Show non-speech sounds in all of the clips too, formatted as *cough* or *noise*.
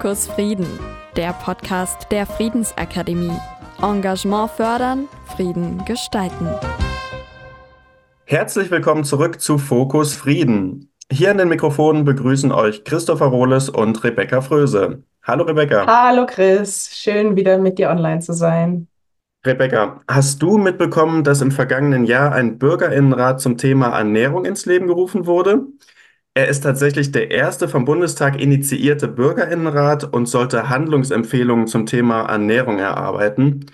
Fokus Frieden, der Podcast der Friedensakademie. Engagement fördern, Frieden gestalten. Herzlich willkommen zurück zu Fokus Frieden. Hier an den Mikrofonen begrüßen euch Christopher Rohles und Rebecca Fröse. Hallo Rebecca. Hallo Chris, schön wieder mit dir online zu sein. Rebecca, hast du mitbekommen, dass im vergangenen Jahr ein Bürgerinnenrat zum Thema Ernährung ins Leben gerufen wurde? Er ist tatsächlich der erste vom Bundestag initiierte Bürgerinnenrat und sollte Handlungsempfehlungen zum Thema Ernährung erarbeiten.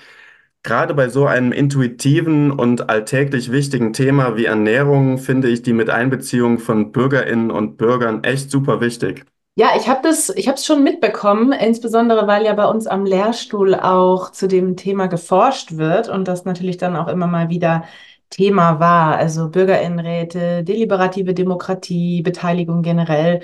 Gerade bei so einem intuitiven und alltäglich wichtigen Thema wie Ernährung finde ich die Miteinbeziehung von Bürgerinnen und Bürgern echt super wichtig. Ja, ich habe das, ich habe es schon mitbekommen, insbesondere weil ja bei uns am Lehrstuhl auch zu dem Thema geforscht wird und das natürlich dann auch immer mal wieder Thema war. Also Bürgerinnenräte, deliberative Demokratie, Beteiligung generell.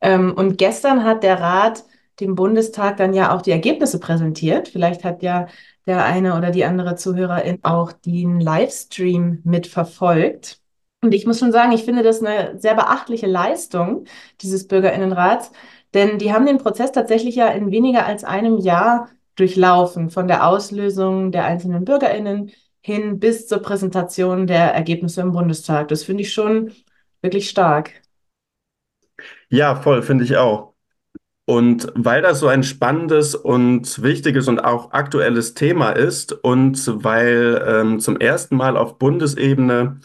Ähm, und gestern hat der Rat dem Bundestag dann ja auch die Ergebnisse präsentiert. Vielleicht hat ja der eine oder die andere Zuhörerin auch den Livestream mitverfolgt. Und ich muss schon sagen, ich finde das eine sehr beachtliche Leistung dieses Bürgerinnenrats, denn die haben den Prozess tatsächlich ja in weniger als einem Jahr durchlaufen, von der Auslösung der einzelnen Bürgerinnen hin bis zur Präsentation der Ergebnisse im Bundestag. Das finde ich schon wirklich stark. Ja, voll, finde ich auch. Und weil das so ein spannendes und wichtiges und auch aktuelles Thema ist und weil ähm, zum ersten Mal auf Bundesebene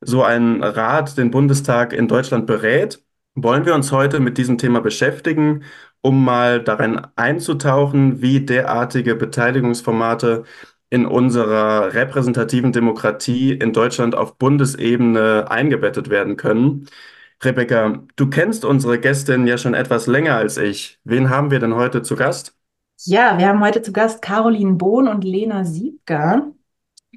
so ein Rat den Bundestag in Deutschland berät, wollen wir uns heute mit diesem Thema beschäftigen, um mal darin einzutauchen, wie derartige Beteiligungsformate in unserer repräsentativen Demokratie in Deutschland auf Bundesebene eingebettet werden können. Rebecca, du kennst unsere Gästin ja schon etwas länger als ich. Wen haben wir denn heute zu Gast? Ja, wir haben heute zu Gast Caroline Bohn und Lena Siebger.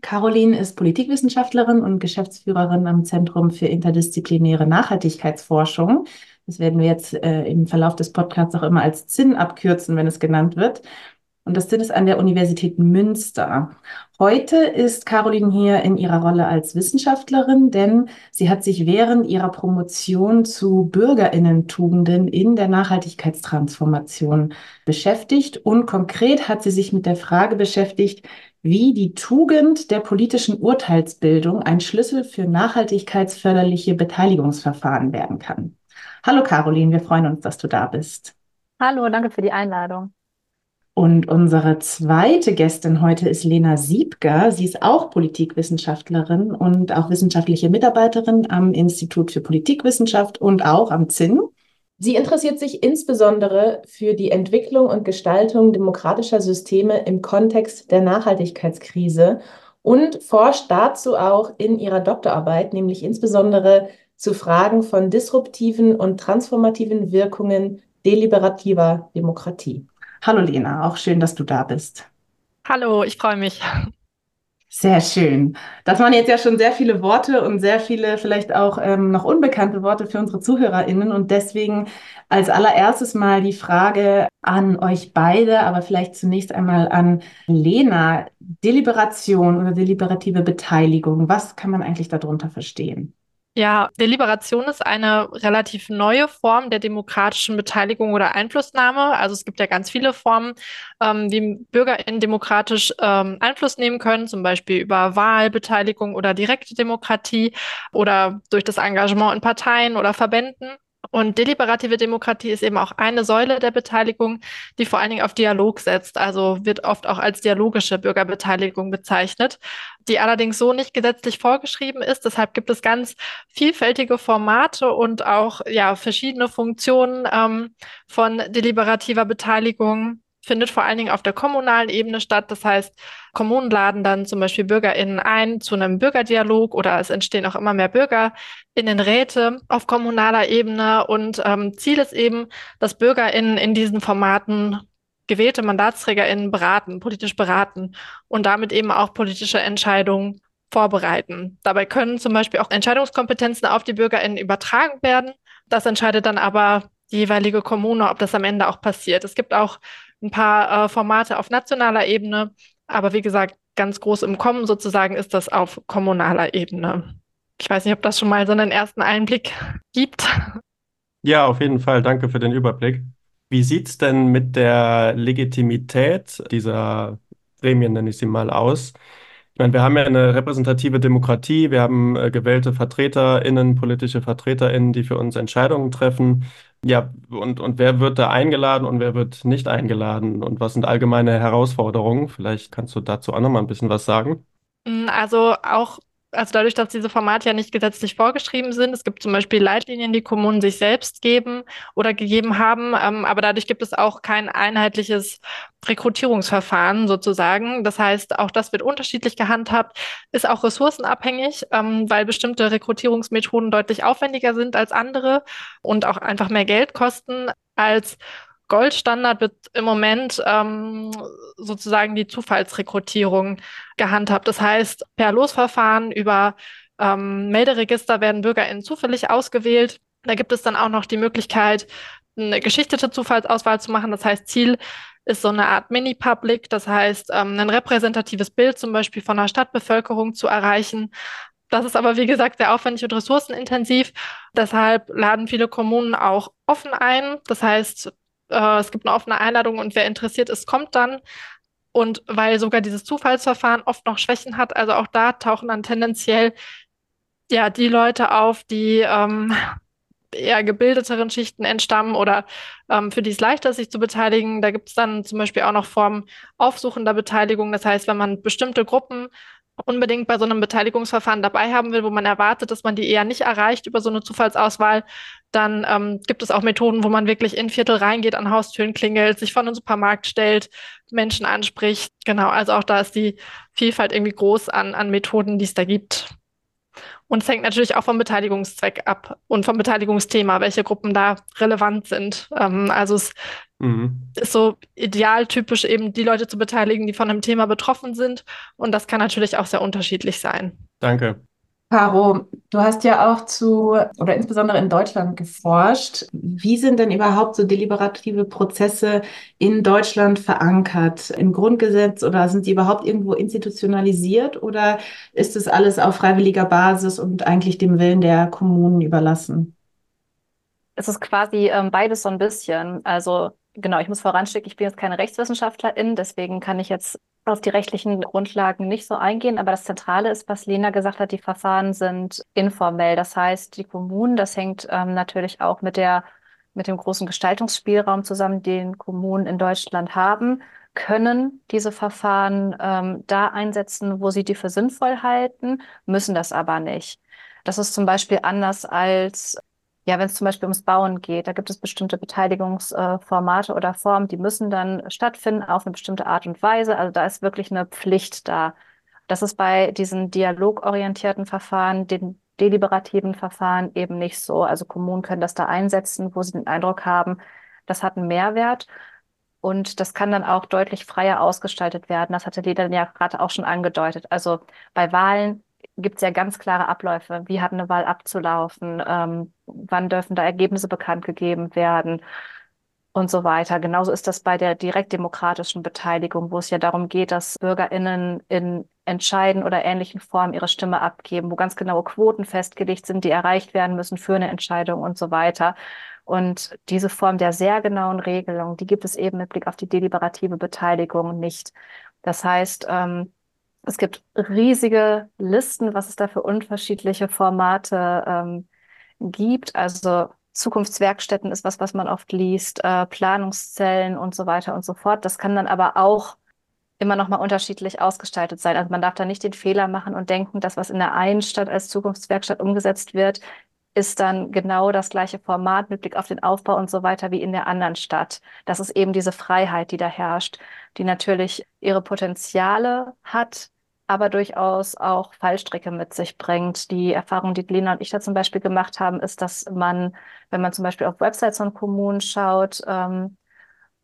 Caroline ist Politikwissenschaftlerin und Geschäftsführerin am Zentrum für interdisziplinäre Nachhaltigkeitsforschung. Das werden wir jetzt äh, im Verlauf des Podcasts auch immer als ZIN abkürzen, wenn es genannt wird. Und das sind es an der Universität Münster. Heute ist Caroline hier in ihrer Rolle als Wissenschaftlerin, denn sie hat sich während ihrer Promotion zu Bürgerinnentugenden in der Nachhaltigkeitstransformation beschäftigt. Und konkret hat sie sich mit der Frage beschäftigt, wie die Tugend der politischen Urteilsbildung ein Schlüssel für nachhaltigkeitsförderliche Beteiligungsverfahren werden kann. Hallo Caroline, wir freuen uns, dass du da bist. Hallo, danke für die Einladung. Und unsere zweite Gästin heute ist Lena Siebger. Sie ist auch Politikwissenschaftlerin und auch wissenschaftliche Mitarbeiterin am Institut für Politikwissenschaft und auch am ZIN. Sie interessiert sich insbesondere für die Entwicklung und Gestaltung demokratischer Systeme im Kontext der Nachhaltigkeitskrise und forscht dazu auch in ihrer Doktorarbeit, nämlich insbesondere zu Fragen von disruptiven und transformativen Wirkungen deliberativer Demokratie. Hallo Lena, auch schön, dass du da bist. Hallo, ich freue mich. Sehr schön. Das waren jetzt ja schon sehr viele Worte und sehr viele vielleicht auch ähm, noch unbekannte Worte für unsere ZuhörerInnen. Und deswegen als allererstes mal die Frage an euch beide, aber vielleicht zunächst einmal an Lena. Deliberation oder deliberative Beteiligung, was kann man eigentlich darunter verstehen? Ja, Deliberation ist eine relativ neue Form der demokratischen Beteiligung oder Einflussnahme. Also es gibt ja ganz viele Formen, ähm, wie BürgerInnen demokratisch ähm, Einfluss nehmen können, zum Beispiel über Wahlbeteiligung oder direkte Demokratie oder durch das Engagement in Parteien oder Verbänden. Und deliberative Demokratie ist eben auch eine Säule der Beteiligung, die vor allen Dingen auf Dialog setzt, also wird oft auch als dialogische Bürgerbeteiligung bezeichnet, die allerdings so nicht gesetzlich vorgeschrieben ist. Deshalb gibt es ganz vielfältige Formate und auch ja verschiedene Funktionen ähm, von deliberativer Beteiligung findet vor allen Dingen auf der kommunalen Ebene statt. Das heißt, Kommunen laden dann zum Beispiel BürgerInnen ein zu einem Bürgerdialog oder es entstehen auch immer mehr BürgerInnenräte auf kommunaler Ebene. Und ähm, Ziel ist eben, dass BürgerInnen in diesen Formaten gewählte MandatsträgerInnen beraten, politisch beraten und damit eben auch politische Entscheidungen vorbereiten. Dabei können zum Beispiel auch Entscheidungskompetenzen auf die BürgerInnen übertragen werden. Das entscheidet dann aber die jeweilige Kommune, ob das am Ende auch passiert. Es gibt auch ein paar äh, Formate auf nationaler Ebene, aber wie gesagt, ganz groß im Kommen sozusagen ist das auf kommunaler Ebene. Ich weiß nicht, ob das schon mal so einen ersten Einblick *laughs* gibt. Ja, auf jeden Fall. Danke für den Überblick. Wie sieht es denn mit der Legitimität dieser Gremien, nenne ich sie mal, aus? Ich meine, wir haben ja eine repräsentative Demokratie, wir haben äh, gewählte VertreterInnen, politische VertreterInnen, die für uns Entscheidungen treffen. Ja, und, und wer wird da eingeladen und wer wird nicht eingeladen? Und was sind allgemeine Herausforderungen? Vielleicht kannst du dazu auch noch mal ein bisschen was sagen. Mm, also auch also dadurch, dass diese Formate ja nicht gesetzlich vorgeschrieben sind, es gibt zum Beispiel Leitlinien, die Kommunen sich selbst geben oder gegeben haben, ähm, aber dadurch gibt es auch kein einheitliches Rekrutierungsverfahren sozusagen. Das heißt, auch das wird unterschiedlich gehandhabt, ist auch ressourcenabhängig, ähm, weil bestimmte Rekrutierungsmethoden deutlich aufwendiger sind als andere und auch einfach mehr Geld kosten als Goldstandard wird im Moment ähm, sozusagen die Zufallsrekrutierung gehandhabt. Das heißt, per Losverfahren über ähm, Melderegister werden BürgerInnen zufällig ausgewählt. Da gibt es dann auch noch die Möglichkeit, eine geschichtete Zufallsauswahl zu machen. Das heißt, Ziel ist so eine Art Mini-Public, das heißt, ähm, ein repräsentatives Bild zum Beispiel von der Stadtbevölkerung zu erreichen. Das ist aber, wie gesagt, sehr aufwendig und ressourcenintensiv. Deshalb laden viele Kommunen auch offen ein. Das heißt, äh, es gibt eine offene Einladung und wer interessiert ist, kommt dann. Und weil sogar dieses Zufallsverfahren oft noch Schwächen hat, also auch da tauchen dann tendenziell ja die Leute auf, die ähm, eher gebildeteren Schichten entstammen oder ähm, für die es leichter ist, sich zu beteiligen. Da gibt es dann zum Beispiel auch noch Formen aufsuchender Beteiligung. Das heißt, wenn man bestimmte Gruppen unbedingt bei so einem Beteiligungsverfahren dabei haben will, wo man erwartet, dass man die eher nicht erreicht über so eine Zufallsauswahl, dann ähm, gibt es auch Methoden, wo man wirklich in Viertel reingeht, an Haustüren klingelt, sich vor einen Supermarkt stellt, Menschen anspricht. Genau, also auch da ist die Vielfalt irgendwie groß an, an Methoden, die es da gibt. Und es hängt natürlich auch vom Beteiligungszweck ab und vom Beteiligungsthema, welche Gruppen da relevant sind. Ähm, also es mhm. ist so idealtypisch eben die Leute zu beteiligen, die von einem Thema betroffen sind. Und das kann natürlich auch sehr unterschiedlich sein. Danke. Caro, du hast ja auch zu, oder insbesondere in Deutschland geforscht. Wie sind denn überhaupt so deliberative Prozesse in Deutschland verankert? Im Grundgesetz oder sind die überhaupt irgendwo institutionalisiert oder ist es alles auf freiwilliger Basis und eigentlich dem Willen der Kommunen überlassen? Es ist quasi ähm, beides so ein bisschen. Also genau, ich muss voranschicken, ich bin jetzt keine Rechtswissenschaftlerin, deswegen kann ich jetzt auf die rechtlichen Grundlagen nicht so eingehen, aber das Zentrale ist, was Lena gesagt hat, die Verfahren sind informell. Das heißt, die Kommunen, das hängt ähm, natürlich auch mit der, mit dem großen Gestaltungsspielraum zusammen, den Kommunen in Deutschland haben, können diese Verfahren ähm, da einsetzen, wo sie die für sinnvoll halten, müssen das aber nicht. Das ist zum Beispiel anders als ja, wenn es zum Beispiel ums Bauen geht, da gibt es bestimmte Beteiligungsformate oder Formen, die müssen dann stattfinden auf eine bestimmte Art und Weise. Also da ist wirklich eine Pflicht da. Das ist bei diesen dialogorientierten Verfahren, den deliberativen Verfahren eben nicht so. Also Kommunen können das da einsetzen, wo sie den Eindruck haben, das hat einen Mehrwert. Und das kann dann auch deutlich freier ausgestaltet werden. Das hatte Leda ja gerade auch schon angedeutet. Also bei Wahlen gibt es ja ganz klare Abläufe. Wie hat eine Wahl abzulaufen? Ähm, wann dürfen da Ergebnisse bekannt gegeben werden? Und so weiter. Genauso ist das bei der direktdemokratischen Beteiligung, wo es ja darum geht, dass BürgerInnen in entscheiden oder ähnlichen Formen ihre Stimme abgeben, wo ganz genaue Quoten festgelegt sind, die erreicht werden müssen für eine Entscheidung und so weiter. Und diese Form der sehr genauen Regelung, die gibt es eben mit Blick auf die deliberative Beteiligung nicht. Das heißt, ähm, es gibt riesige Listen, was es da für unterschiedliche Formate ähm, gibt. Also Zukunftswerkstätten ist was, was man oft liest, äh, Planungszellen und so weiter und so fort. Das kann dann aber auch immer noch mal unterschiedlich ausgestaltet sein. Also man darf da nicht den Fehler machen und denken, dass was in der einen Stadt als Zukunftswerkstatt umgesetzt wird, ist dann genau das gleiche Format mit Blick auf den Aufbau und so weiter wie in der anderen Stadt. Das ist eben diese Freiheit, die da herrscht, die natürlich ihre Potenziale hat, aber durchaus auch Fallstricke mit sich bringt. Die Erfahrung, die Lena und ich da zum Beispiel gemacht haben, ist, dass man, wenn man zum Beispiel auf Websites von Kommunen schaut, ähm,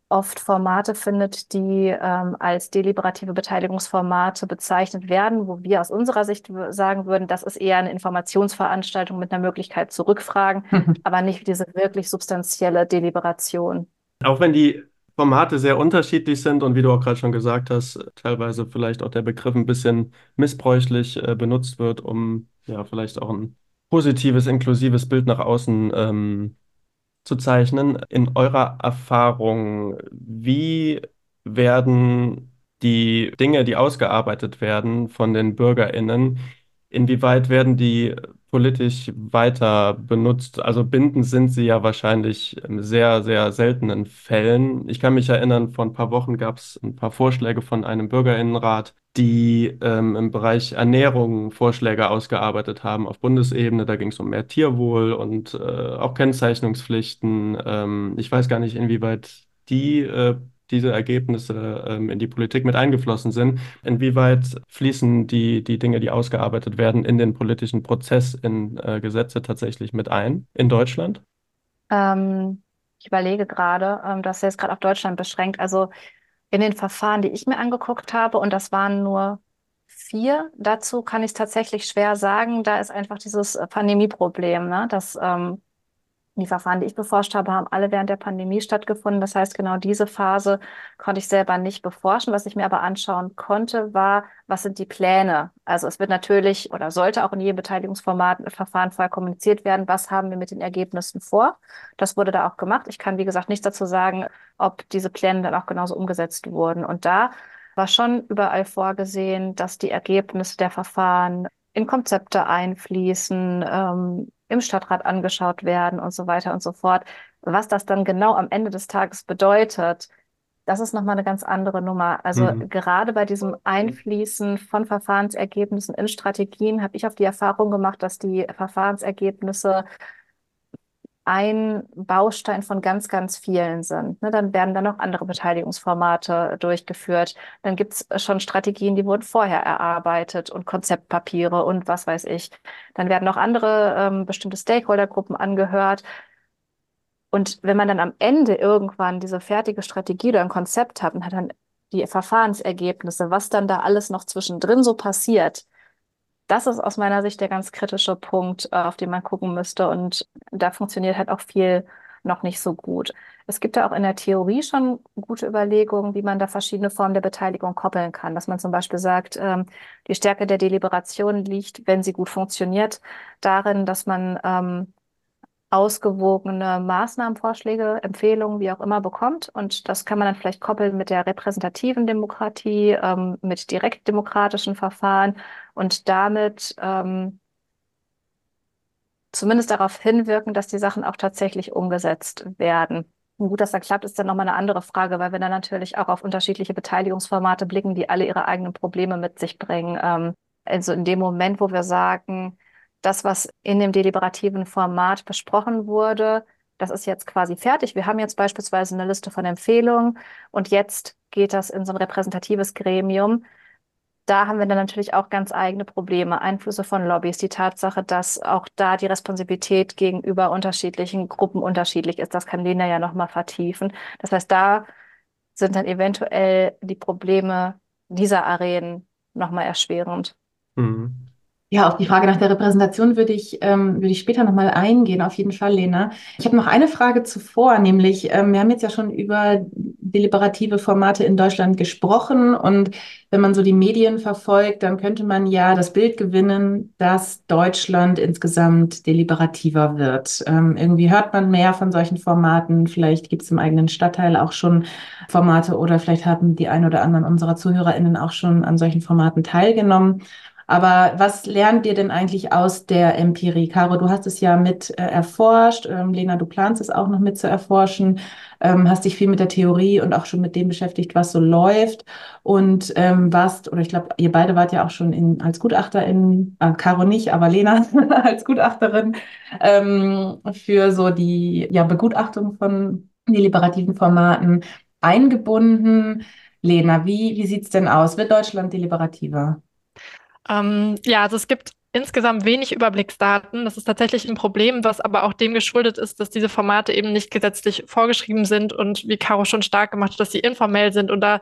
oft Formate findet, die ähm, als deliberative Beteiligungsformate bezeichnet werden, wo wir aus unserer Sicht sagen würden, das ist eher eine Informationsveranstaltung mit einer Möglichkeit zu rückfragen, *laughs* aber nicht diese wirklich substanzielle Deliberation. Auch wenn die Formate sehr unterschiedlich sind und wie du auch gerade schon gesagt hast, teilweise vielleicht auch der Begriff ein bisschen missbräuchlich äh, benutzt wird, um ja vielleicht auch ein positives, inklusives Bild nach außen ähm, zu zeichnen. In eurer Erfahrung, wie werden die Dinge, die ausgearbeitet werden von den BürgerInnen, inwieweit werden die politisch weiter benutzt? Also bindend sind sie ja wahrscheinlich in sehr, sehr seltenen Fällen. Ich kann mich erinnern, vor ein paar Wochen gab es ein paar Vorschläge von einem Bürgerinnenrat, die ähm, im Bereich Ernährung Vorschläge ausgearbeitet haben auf Bundesebene. Da ging es um mehr Tierwohl und äh, auch Kennzeichnungspflichten. Ähm, ich weiß gar nicht, inwieweit die äh, diese Ergebnisse ähm, in die Politik mit eingeflossen sind. Inwieweit fließen die, die Dinge, die ausgearbeitet werden, in den politischen Prozess, in äh, Gesetze tatsächlich mit ein in Deutschland? Ähm, ich überlege gerade, ähm, das ist jetzt gerade auf Deutschland beschränkt. Also in den Verfahren, die ich mir angeguckt habe, und das waren nur vier, dazu kann ich es tatsächlich schwer sagen. Da ist einfach dieses Pandemieproblem, ne? dass ähm, die Verfahren, die ich beforscht habe, haben alle während der Pandemie stattgefunden. Das heißt, genau diese Phase konnte ich selber nicht beforschen. Was ich mir aber anschauen konnte, war, was sind die Pläne? Also es wird natürlich oder sollte auch in jedem Beteiligungsformat Verfahren vorher kommuniziert werden, was haben wir mit den Ergebnissen vor. Das wurde da auch gemacht. Ich kann, wie gesagt, nichts dazu sagen, ob diese Pläne dann auch genauso umgesetzt wurden. Und da war schon überall vorgesehen, dass die Ergebnisse der Verfahren in Konzepte einfließen, ähm, im Stadtrat angeschaut werden und so weiter und so fort. Was das dann genau am Ende des Tages bedeutet, das ist nochmal eine ganz andere Nummer. Also mhm. gerade bei diesem Einfließen von Verfahrensergebnissen in Strategien habe ich auf die Erfahrung gemacht, dass die Verfahrensergebnisse ein Baustein von ganz, ganz vielen sind. Ne, dann werden dann noch andere Beteiligungsformate durchgeführt. Dann gibt es schon Strategien, die wurden vorher erarbeitet und Konzeptpapiere und was weiß ich. Dann werden noch andere ähm, bestimmte Stakeholdergruppen angehört. Und wenn man dann am Ende irgendwann diese fertige Strategie oder ein Konzept hat und hat dann die Verfahrensergebnisse, was dann da alles noch zwischendrin so passiert, das ist aus meiner Sicht der ganz kritische Punkt, äh, auf den man gucken müsste. Und da funktioniert halt auch viel noch nicht so gut. Es gibt ja auch in der Theorie schon gute Überlegungen, wie man da verschiedene Formen der Beteiligung koppeln kann. Dass man zum Beispiel sagt, ähm, die Stärke der Deliberation liegt, wenn sie gut funktioniert, darin, dass man ähm, ausgewogene Maßnahmenvorschläge, Empfehlungen, wie auch immer bekommt. Und das kann man dann vielleicht koppeln mit der repräsentativen Demokratie, ähm, mit direktdemokratischen Verfahren und damit ähm, zumindest darauf hinwirken, dass die Sachen auch tatsächlich umgesetzt werden. Und gut, dass das klappt, ist dann nochmal eine andere Frage, weil wir dann natürlich auch auf unterschiedliche Beteiligungsformate blicken, die alle ihre eigenen Probleme mit sich bringen. Ähm, also in dem Moment, wo wir sagen, das, was in dem deliberativen Format besprochen wurde, das ist jetzt quasi fertig. Wir haben jetzt beispielsweise eine Liste von Empfehlungen und jetzt geht das in so ein repräsentatives Gremium. Da haben wir dann natürlich auch ganz eigene Probleme, Einflüsse von Lobbys, die Tatsache, dass auch da die Responsivität gegenüber unterschiedlichen Gruppen unterschiedlich ist. Das kann Lena ja nochmal vertiefen. Das heißt, da sind dann eventuell die Probleme dieser Arenen nochmal erschwerend. Mhm. Ja, auf die Frage nach der Repräsentation würde ich, ähm, würde ich später nochmal eingehen, auf jeden Fall, Lena. Ich habe noch eine Frage zuvor, nämlich, ähm, wir haben jetzt ja schon über deliberative Formate in Deutschland gesprochen und wenn man so die Medien verfolgt, dann könnte man ja das Bild gewinnen, dass Deutschland insgesamt deliberativer wird. Ähm, irgendwie hört man mehr von solchen Formaten, vielleicht gibt es im eigenen Stadtteil auch schon Formate oder vielleicht haben die ein oder anderen unserer ZuhörerInnen auch schon an solchen Formaten teilgenommen. Aber was lernt ihr denn eigentlich aus der Empirie? Caro, du hast es ja mit äh, erforscht. Ähm, Lena, du planst es auch noch mit zu erforschen. Ähm, hast dich viel mit der Theorie und auch schon mit dem beschäftigt, was so läuft. Und ähm, warst, oder ich glaube, ihr beide wart ja auch schon in, als Gutachterin, äh, Caro nicht, aber Lena *laughs* als Gutachterin ähm, für so die ja, Begutachtung von deliberativen Formaten eingebunden. Lena, wie, wie sieht es denn aus? Wird Deutschland deliberativer? Ähm, ja, also es gibt insgesamt wenig Überblicksdaten. Das ist tatsächlich ein Problem, was aber auch dem geschuldet ist, dass diese Formate eben nicht gesetzlich vorgeschrieben sind und wie Caro schon stark gemacht hat, dass sie informell sind und da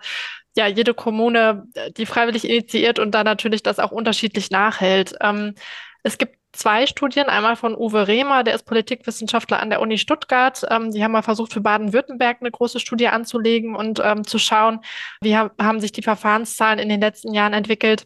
ja jede Kommune äh, die freiwillig initiiert und da natürlich das auch unterschiedlich nachhält. Ähm, es gibt zwei Studien, einmal von Uwe Rehmer, der ist Politikwissenschaftler an der Uni Stuttgart. Ähm, die haben mal versucht, für Baden-Württemberg eine große Studie anzulegen und ähm, zu schauen, wie ha haben sich die Verfahrenszahlen in den letzten Jahren entwickelt.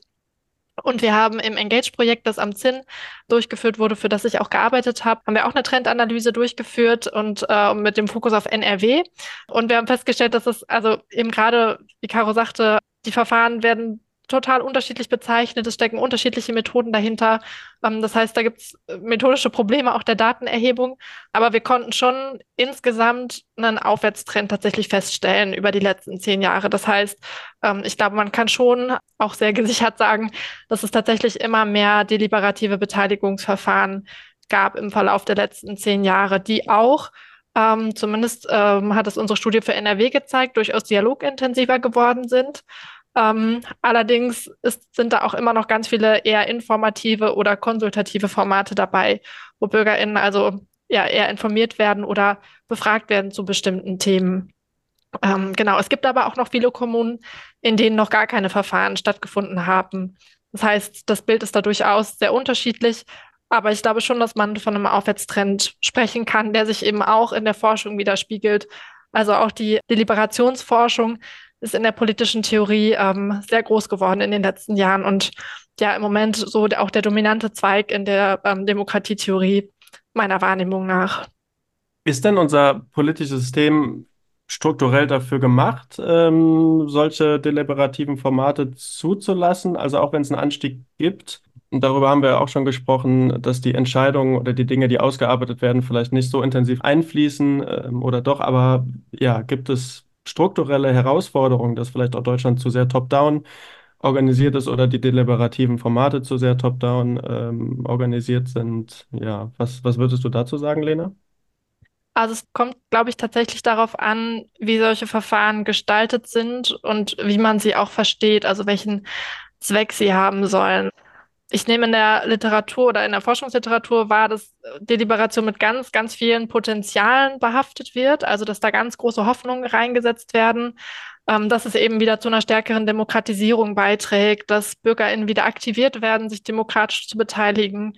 Und wir haben im Engage-Projekt, das am ZIN durchgeführt wurde, für das ich auch gearbeitet habe, haben wir auch eine Trendanalyse durchgeführt und äh, mit dem Fokus auf NRW. Und wir haben festgestellt, dass es, also eben gerade, wie Caro sagte, die Verfahren werden total unterschiedlich bezeichnet. Es stecken unterschiedliche Methoden dahinter. Ähm, das heißt, da gibt es äh, methodische Probleme auch der Datenerhebung. Aber wir konnten schon insgesamt einen Aufwärtstrend tatsächlich feststellen über die letzten zehn Jahre. Das heißt, ähm, ich glaube, man kann schon auch sehr gesichert sagen, dass es tatsächlich immer mehr deliberative Beteiligungsverfahren gab im Verlauf der letzten zehn Jahre, die auch ähm, zumindest ähm, hat es unsere Studie für NRW gezeigt, durchaus dialogintensiver geworden sind. Ähm, allerdings ist, sind da auch immer noch ganz viele eher informative oder konsultative Formate dabei, wo BürgerInnen also ja, eher informiert werden oder befragt werden zu bestimmten Themen. Ähm, genau, es gibt aber auch noch viele Kommunen, in denen noch gar keine Verfahren stattgefunden haben. Das heißt, das Bild ist da durchaus sehr unterschiedlich, aber ich glaube schon, dass man von einem Aufwärtstrend sprechen kann, der sich eben auch in der Forschung widerspiegelt. Also auch die Deliberationsforschung ist in der politischen Theorie ähm, sehr groß geworden in den letzten Jahren und ja im Moment so auch der dominante Zweig in der ähm, Demokratietheorie meiner Wahrnehmung nach. Ist denn unser politisches System strukturell dafür gemacht, ähm, solche deliberativen Formate zuzulassen? Also auch wenn es einen Anstieg gibt, und darüber haben wir auch schon gesprochen, dass die Entscheidungen oder die Dinge, die ausgearbeitet werden, vielleicht nicht so intensiv einfließen ähm, oder doch, aber ja, gibt es strukturelle Herausforderung, dass vielleicht auch Deutschland zu sehr top-down organisiert ist oder die deliberativen Formate zu sehr top-down ähm, organisiert sind. Ja, was, was würdest du dazu sagen, Lena? Also es kommt, glaube ich, tatsächlich darauf an, wie solche Verfahren gestaltet sind und wie man sie auch versteht, also welchen Zweck sie haben sollen ich nehme in der Literatur oder in der Forschungsliteratur wahr, dass Deliberation mit ganz, ganz vielen Potenzialen behaftet wird, also dass da ganz große Hoffnungen reingesetzt werden, ähm, dass es eben wieder zu einer stärkeren Demokratisierung beiträgt, dass BürgerInnen wieder aktiviert werden, sich demokratisch zu beteiligen,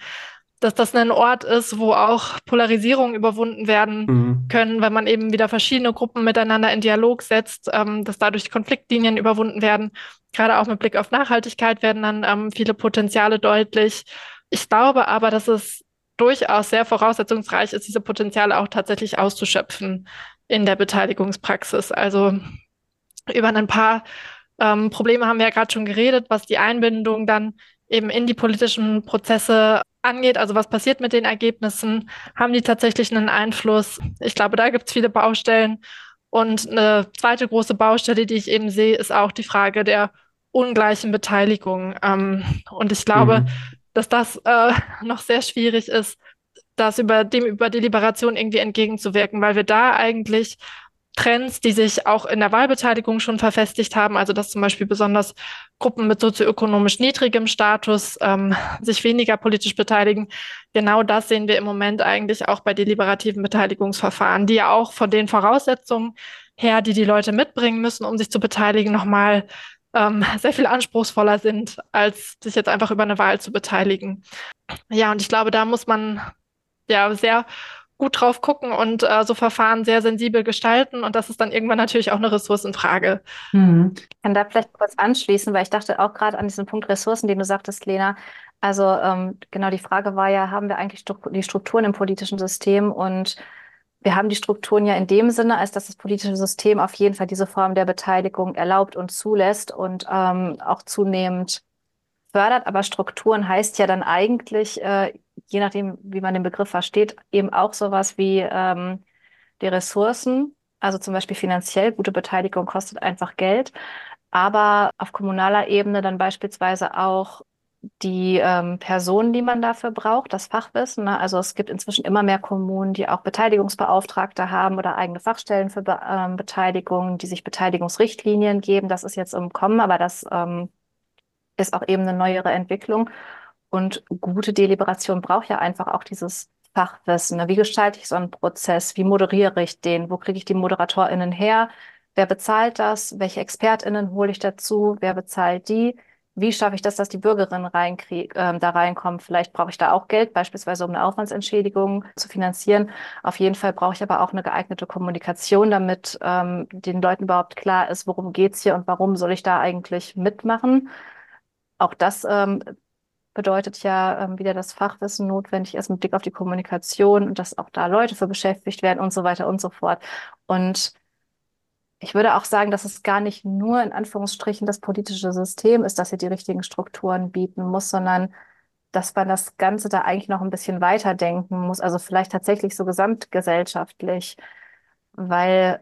dass das ein Ort ist, wo auch Polarisierungen überwunden werden mhm. können, wenn man eben wieder verschiedene Gruppen miteinander in Dialog setzt, ähm, dass dadurch Konfliktlinien überwunden werden. Gerade auch mit Blick auf Nachhaltigkeit werden dann ähm, viele Potenziale deutlich. Ich glaube aber, dass es durchaus sehr voraussetzungsreich ist, diese Potenziale auch tatsächlich auszuschöpfen in der Beteiligungspraxis. Also über ein paar ähm, Probleme haben wir ja gerade schon geredet, was die Einbindung dann eben in die politischen Prozesse angeht, also was passiert mit den Ergebnissen, haben die tatsächlich einen Einfluss? Ich glaube, da gibt es viele Baustellen. Und eine zweite große Baustelle, die ich eben sehe, ist auch die Frage der ungleichen Beteiligung. Ähm, und ich glaube, mhm. dass das äh, *laughs* noch sehr schwierig ist, das über dem über Deliberation irgendwie entgegenzuwirken, weil wir da eigentlich Trends, die sich auch in der Wahlbeteiligung schon verfestigt haben, also dass zum Beispiel besonders Gruppen mit sozioökonomisch niedrigem Status ähm, sich weniger politisch beteiligen. Genau das sehen wir im Moment eigentlich auch bei deliberativen Beteiligungsverfahren, die ja auch von den Voraussetzungen her, die die Leute mitbringen müssen, um sich zu beteiligen, nochmal ähm, sehr viel anspruchsvoller sind, als sich jetzt einfach über eine Wahl zu beteiligen. Ja, und ich glaube, da muss man ja sehr gut drauf gucken und äh, so Verfahren sehr sensibel gestalten. Und das ist dann irgendwann natürlich auch eine Ressourcenfrage. Mhm. Ich kann da vielleicht kurz anschließen, weil ich dachte auch gerade an diesen Punkt Ressourcen, den du sagtest, Lena. Also ähm, genau die Frage war ja, haben wir eigentlich die Strukturen im politischen System? Und wir haben die Strukturen ja in dem Sinne, als dass das politische System auf jeden Fall diese Form der Beteiligung erlaubt und zulässt und ähm, auch zunehmend fördert. Aber Strukturen heißt ja dann eigentlich, äh, je nachdem, wie man den Begriff versteht, eben auch sowas wie ähm, die Ressourcen, also zum Beispiel finanziell, gute Beteiligung kostet einfach Geld, aber auf kommunaler Ebene dann beispielsweise auch die ähm, Personen, die man dafür braucht, das Fachwissen. Ne? Also es gibt inzwischen immer mehr Kommunen, die auch Beteiligungsbeauftragte haben oder eigene Fachstellen für Be ähm, Beteiligung, die sich Beteiligungsrichtlinien geben. Das ist jetzt im Kommen, aber das ähm, ist auch eben eine neuere Entwicklung. Und gute Deliberation braucht ja einfach auch dieses Fachwissen. Ne? Wie gestalte ich so einen Prozess? Wie moderiere ich den? Wo kriege ich die ModeratorInnen her? Wer bezahlt das? Welche ExpertInnen hole ich dazu? Wer bezahlt die? Wie schaffe ich das, dass die Bürgerinnen reinkrieg, äh, da reinkommen? Vielleicht brauche ich da auch Geld, beispielsweise um eine Aufwandsentschädigung zu finanzieren. Auf jeden Fall brauche ich aber auch eine geeignete Kommunikation, damit ähm, den Leuten überhaupt klar ist, worum geht's hier und warum soll ich da eigentlich mitmachen. auch das ähm, bedeutet ja ähm, wieder das Fachwissen notwendig ist mit Blick auf die Kommunikation und dass auch da Leute für beschäftigt werden und so weiter und so fort. Und ich würde auch sagen, dass es gar nicht nur in Anführungsstrichen das politische System ist, das hier die richtigen Strukturen bieten muss, sondern dass man das Ganze da eigentlich noch ein bisschen weiterdenken muss, also vielleicht tatsächlich so gesamtgesellschaftlich, weil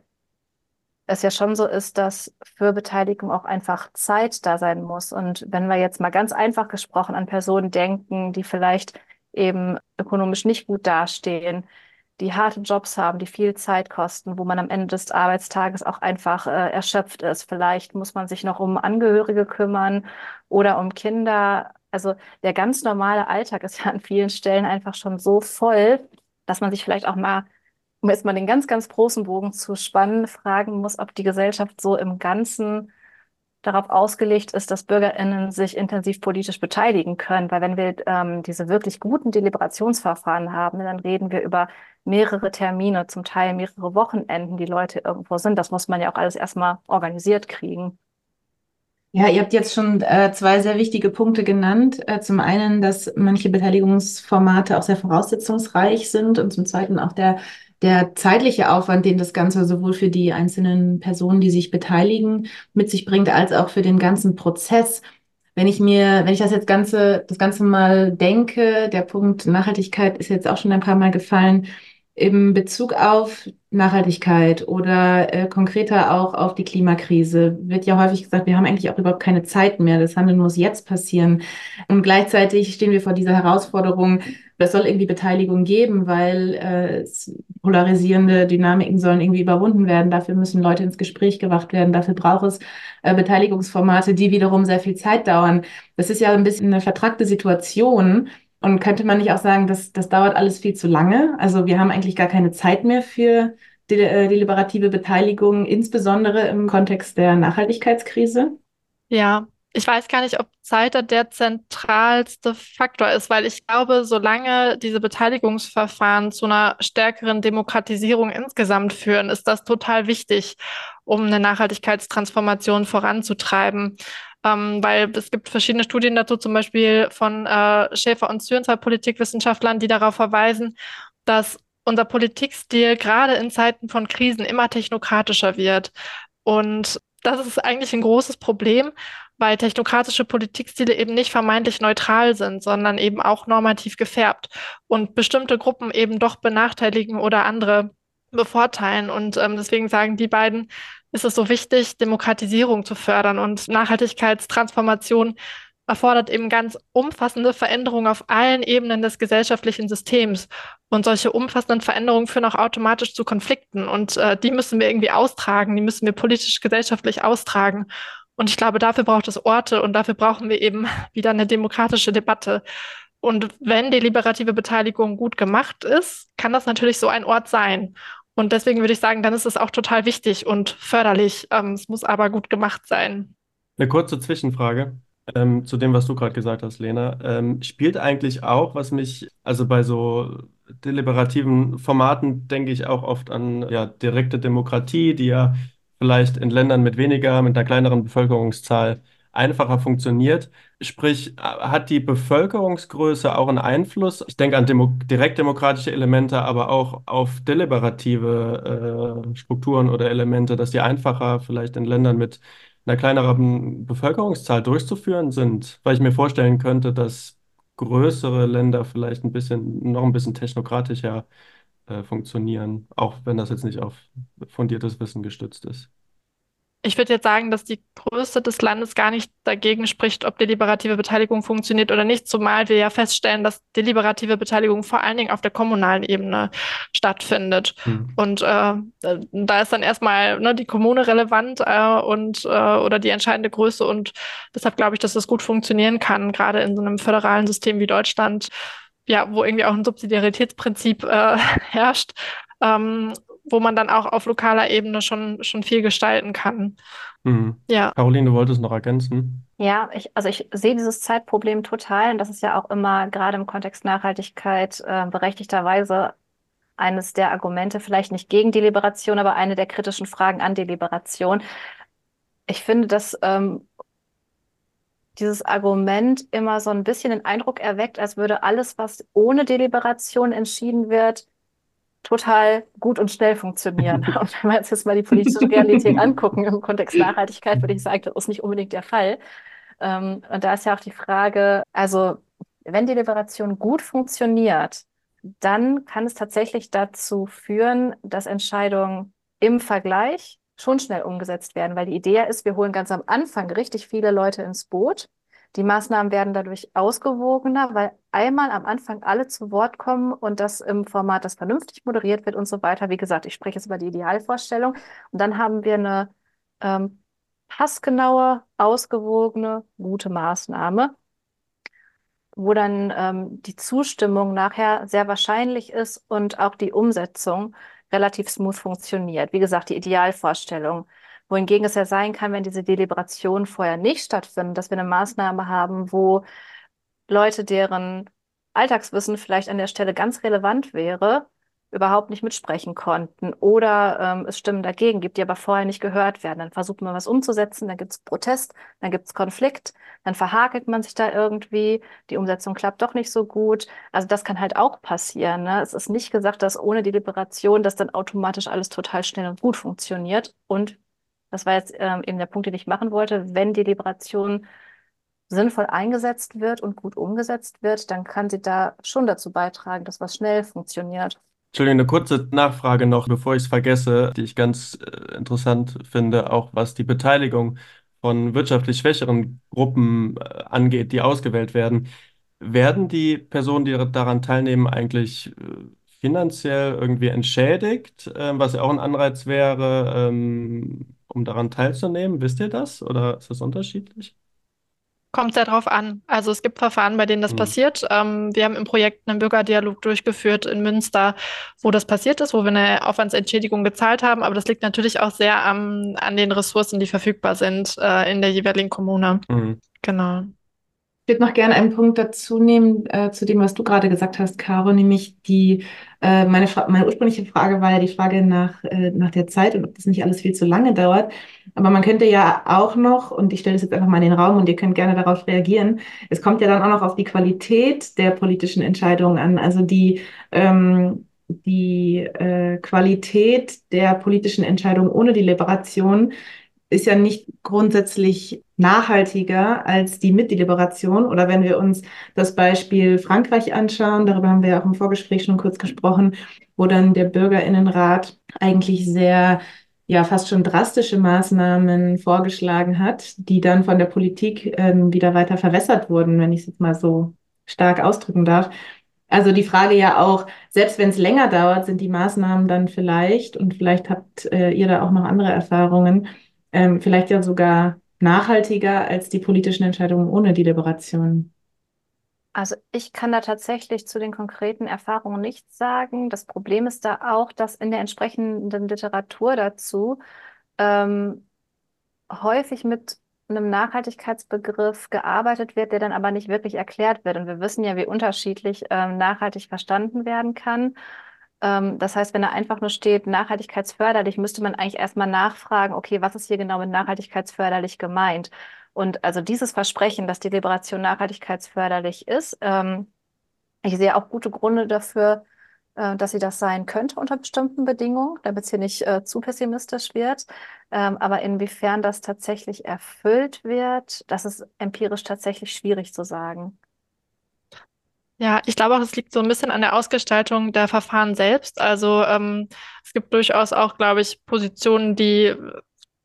es ja schon so ist, dass für Beteiligung auch einfach Zeit da sein muss. Und wenn wir jetzt mal ganz einfach gesprochen an Personen denken, die vielleicht eben ökonomisch nicht gut dastehen, die harte Jobs haben, die viel Zeit kosten, wo man am Ende des Arbeitstages auch einfach äh, erschöpft ist. Vielleicht muss man sich noch um Angehörige kümmern oder um Kinder. Also der ganz normale Alltag ist ja an vielen Stellen einfach schon so voll, dass man sich vielleicht auch mal um jetzt mal den ganz, ganz großen Bogen zu spannen, fragen muss, ob die Gesellschaft so im Ganzen darauf ausgelegt ist, dass BürgerInnen sich intensiv politisch beteiligen können. Weil wenn wir ähm, diese wirklich guten Deliberationsverfahren haben, dann reden wir über mehrere Termine, zum Teil mehrere Wochenenden, die Leute irgendwo sind. Das muss man ja auch alles erstmal organisiert kriegen. Ja, ihr habt jetzt schon äh, zwei sehr wichtige Punkte genannt. Äh, zum einen, dass manche Beteiligungsformate auch sehr voraussetzungsreich sind und zum zweiten auch der der zeitliche Aufwand, den das Ganze sowohl für die einzelnen Personen, die sich beteiligen, mit sich bringt, als auch für den ganzen Prozess. Wenn ich mir, wenn ich das jetzt Ganze, das Ganze mal denke, der Punkt Nachhaltigkeit ist jetzt auch schon ein paar Mal gefallen, im Bezug auf Nachhaltigkeit oder äh, konkreter auch auf die Klimakrise wird ja häufig gesagt, wir haben eigentlich auch überhaupt keine Zeit mehr. Das Handeln muss jetzt passieren. Und gleichzeitig stehen wir vor dieser Herausforderung, es soll irgendwie Beteiligung geben, weil äh, polarisierende Dynamiken sollen irgendwie überwunden werden. Dafür müssen Leute ins Gespräch gebracht werden. Dafür braucht es äh, Beteiligungsformate, die wiederum sehr viel Zeit dauern. Das ist ja ein bisschen eine vertrackte Situation. Und könnte man nicht auch sagen, dass das dauert alles viel zu lange? Also wir haben eigentlich gar keine Zeit mehr für die, äh, deliberative Beteiligung, insbesondere im Kontext der Nachhaltigkeitskrise? Ja, ich weiß gar nicht, ob Zeit der zentralste Faktor ist, weil ich glaube, solange diese Beteiligungsverfahren zu einer stärkeren Demokratisierung insgesamt führen, ist das total wichtig, um eine Nachhaltigkeitstransformation voranzutreiben ähm, weil es gibt verschiedene Studien dazu, zum Beispiel von äh, Schäfer und Zürnzer Politikwissenschaftlern, die darauf verweisen, dass unser Politikstil gerade in Zeiten von Krisen immer technokratischer wird. Und das ist eigentlich ein großes Problem, weil technokratische Politikstile eben nicht vermeintlich neutral sind, sondern eben auch normativ gefärbt und bestimmte Gruppen eben doch benachteiligen oder andere bevorteilen. Und ähm, deswegen sagen die beiden, ist es so wichtig, Demokratisierung zu fördern und Nachhaltigkeitstransformation erfordert eben ganz umfassende Veränderungen auf allen Ebenen des gesellschaftlichen Systems. Und solche umfassenden Veränderungen führen auch automatisch zu Konflikten. Und äh, die müssen wir irgendwie austragen, die müssen wir politisch, gesellschaftlich austragen. Und ich glaube, dafür braucht es Orte und dafür brauchen wir eben *laughs* wieder eine demokratische Debatte. Und wenn deliberative Beteiligung gut gemacht ist, kann das natürlich so ein Ort sein. Und deswegen würde ich sagen, dann ist es auch total wichtig und förderlich. Ähm, es muss aber gut gemacht sein. Eine kurze Zwischenfrage ähm, zu dem, was du gerade gesagt hast, Lena. Ähm, spielt eigentlich auch, was mich, also bei so deliberativen Formaten denke ich auch oft an ja, direkte Demokratie, die ja vielleicht in Ländern mit weniger, mit einer kleineren Bevölkerungszahl einfacher funktioniert. Sprich, hat die Bevölkerungsgröße auch einen Einfluss? Ich denke an Demo direktdemokratische Elemente, aber auch auf deliberative äh, Strukturen oder Elemente, dass die einfacher vielleicht in Ländern mit einer kleineren Bevölkerungszahl durchzuführen sind, weil ich mir vorstellen könnte, dass größere Länder vielleicht ein bisschen, noch ein bisschen technokratischer äh, funktionieren, auch wenn das jetzt nicht auf fundiertes Wissen gestützt ist. Ich würde jetzt sagen, dass die Größe des Landes gar nicht dagegen spricht, ob deliberative Beteiligung funktioniert oder nicht, zumal wir ja feststellen, dass deliberative Beteiligung vor allen Dingen auf der kommunalen Ebene stattfindet. Mhm. Und äh, da ist dann erstmal ne, die Kommune relevant äh, und äh, oder die entscheidende Größe. Und deshalb glaube ich, dass das gut funktionieren kann, gerade in so einem föderalen System wie Deutschland, ja, wo irgendwie auch ein Subsidiaritätsprinzip äh, *laughs* herrscht. Ähm, wo man dann auch auf lokaler Ebene schon, schon viel gestalten kann. Mhm. Ja. Caroline, du wolltest noch ergänzen? Ja, ich, also ich sehe dieses Zeitproblem total und das ist ja auch immer gerade im Kontext Nachhaltigkeit äh, berechtigterweise eines der Argumente, vielleicht nicht gegen Deliberation, aber eine der kritischen Fragen an Deliberation. Ich finde, dass ähm, dieses Argument immer so ein bisschen den Eindruck erweckt, als würde alles, was ohne Deliberation entschieden wird, total gut und schnell funktionieren. *laughs* Und wenn wir uns jetzt mal die politische Realität *laughs* angucken im Kontext Nachhaltigkeit, würde ich sagen, das ist nicht unbedingt der Fall. Ähm, und da ist ja auch die Frage, also wenn Deliberation gut funktioniert, dann kann es tatsächlich dazu führen, dass Entscheidungen im Vergleich schon schnell umgesetzt werden, weil die Idee ist, wir holen ganz am Anfang richtig viele Leute ins Boot. Die Maßnahmen werden dadurch ausgewogener, weil einmal am Anfang alle zu Wort kommen und das im Format, das vernünftig moderiert wird und so weiter. Wie gesagt, ich spreche jetzt über die Idealvorstellung. Und dann haben wir eine ähm, passgenaue, ausgewogene, gute Maßnahme, wo dann ähm, die Zustimmung nachher sehr wahrscheinlich ist und auch die Umsetzung relativ smooth funktioniert. Wie gesagt, die Idealvorstellung. Wohingegen es ja sein kann, wenn diese Deliberationen vorher nicht stattfinden, dass wir eine Maßnahme haben, wo Leute, deren Alltagswissen vielleicht an der Stelle ganz relevant wäre, überhaupt nicht mitsprechen konnten oder ähm, es Stimmen dagegen gibt, die aber vorher nicht gehört werden. Dann versucht man was umzusetzen, dann gibt es Protest, dann gibt es Konflikt, dann verhakelt man sich da irgendwie, die Umsetzung klappt doch nicht so gut. Also das kann halt auch passieren. Ne? Es ist nicht gesagt, dass ohne die Liberation das dann automatisch alles total schnell und gut funktioniert. Und das war jetzt ähm, eben der Punkt, den ich machen wollte, wenn die Liberation sinnvoll eingesetzt wird und gut umgesetzt wird, dann kann sie da schon dazu beitragen, dass was schnell funktioniert. Entschuldigung, eine kurze Nachfrage noch, bevor ich es vergesse, die ich ganz äh, interessant finde, auch was die Beteiligung von wirtschaftlich schwächeren Gruppen äh, angeht, die ausgewählt werden. Werden die Personen, die daran teilnehmen, eigentlich äh, finanziell irgendwie entschädigt, äh, was ja auch ein Anreiz wäre, ähm, um daran teilzunehmen? Wisst ihr das oder ist das unterschiedlich? Kommt sehr drauf an. Also es gibt Verfahren, bei denen das mhm. passiert. Ähm, wir haben im Projekt einen Bürgerdialog durchgeführt in Münster, wo das passiert ist, wo wir eine Aufwandsentschädigung gezahlt haben. Aber das liegt natürlich auch sehr am, an den Ressourcen, die verfügbar sind äh, in der jeweiligen Kommune. Mhm. Genau. Ich würde noch gerne einen Punkt dazu nehmen, äh, zu dem, was du gerade gesagt hast, Caro, nämlich die, äh, meine, meine ursprüngliche Frage war ja die Frage nach, äh, nach der Zeit und ob das nicht alles viel zu lange dauert. Aber man könnte ja auch noch, und ich stelle das jetzt einfach mal in den Raum und ihr könnt gerne darauf reagieren, es kommt ja dann auch noch auf die Qualität der politischen Entscheidungen an, also die, ähm, die äh, Qualität der politischen Entscheidungen ohne die Liberation ist ja nicht grundsätzlich nachhaltiger als die Mitdeliberation. Oder wenn wir uns das Beispiel Frankreich anschauen, darüber haben wir ja auch im Vorgespräch schon kurz gesprochen, wo dann der Bürgerinnenrat eigentlich sehr ja fast schon drastische Maßnahmen vorgeschlagen hat, die dann von der Politik ähm, wieder weiter verwässert wurden, wenn ich es jetzt mal so stark ausdrücken darf. Also die Frage ja auch, selbst wenn es länger dauert, sind die Maßnahmen dann vielleicht, und vielleicht habt äh, ihr da auch noch andere Erfahrungen, ähm, vielleicht ja sogar nachhaltiger als die politischen Entscheidungen ohne die Liberation. Also ich kann da tatsächlich zu den konkreten Erfahrungen nichts sagen. Das Problem ist da auch, dass in der entsprechenden Literatur dazu ähm, häufig mit einem Nachhaltigkeitsbegriff gearbeitet wird, der dann aber nicht wirklich erklärt wird. Und wir wissen ja, wie unterschiedlich ähm, nachhaltig verstanden werden kann. Ähm, das heißt, wenn da einfach nur steht, nachhaltigkeitsförderlich, müsste man eigentlich erstmal nachfragen, okay, was ist hier genau mit nachhaltigkeitsförderlich gemeint? Und also dieses Versprechen, dass die Liberation nachhaltigkeitsförderlich ist, ähm, ich sehe auch gute Gründe dafür, äh, dass sie das sein könnte unter bestimmten Bedingungen, damit es hier nicht äh, zu pessimistisch wird. Ähm, aber inwiefern das tatsächlich erfüllt wird, das ist empirisch tatsächlich schwierig zu sagen. Ja, ich glaube auch, es liegt so ein bisschen an der Ausgestaltung der Verfahren selbst. Also ähm, es gibt durchaus auch, glaube ich, Positionen, die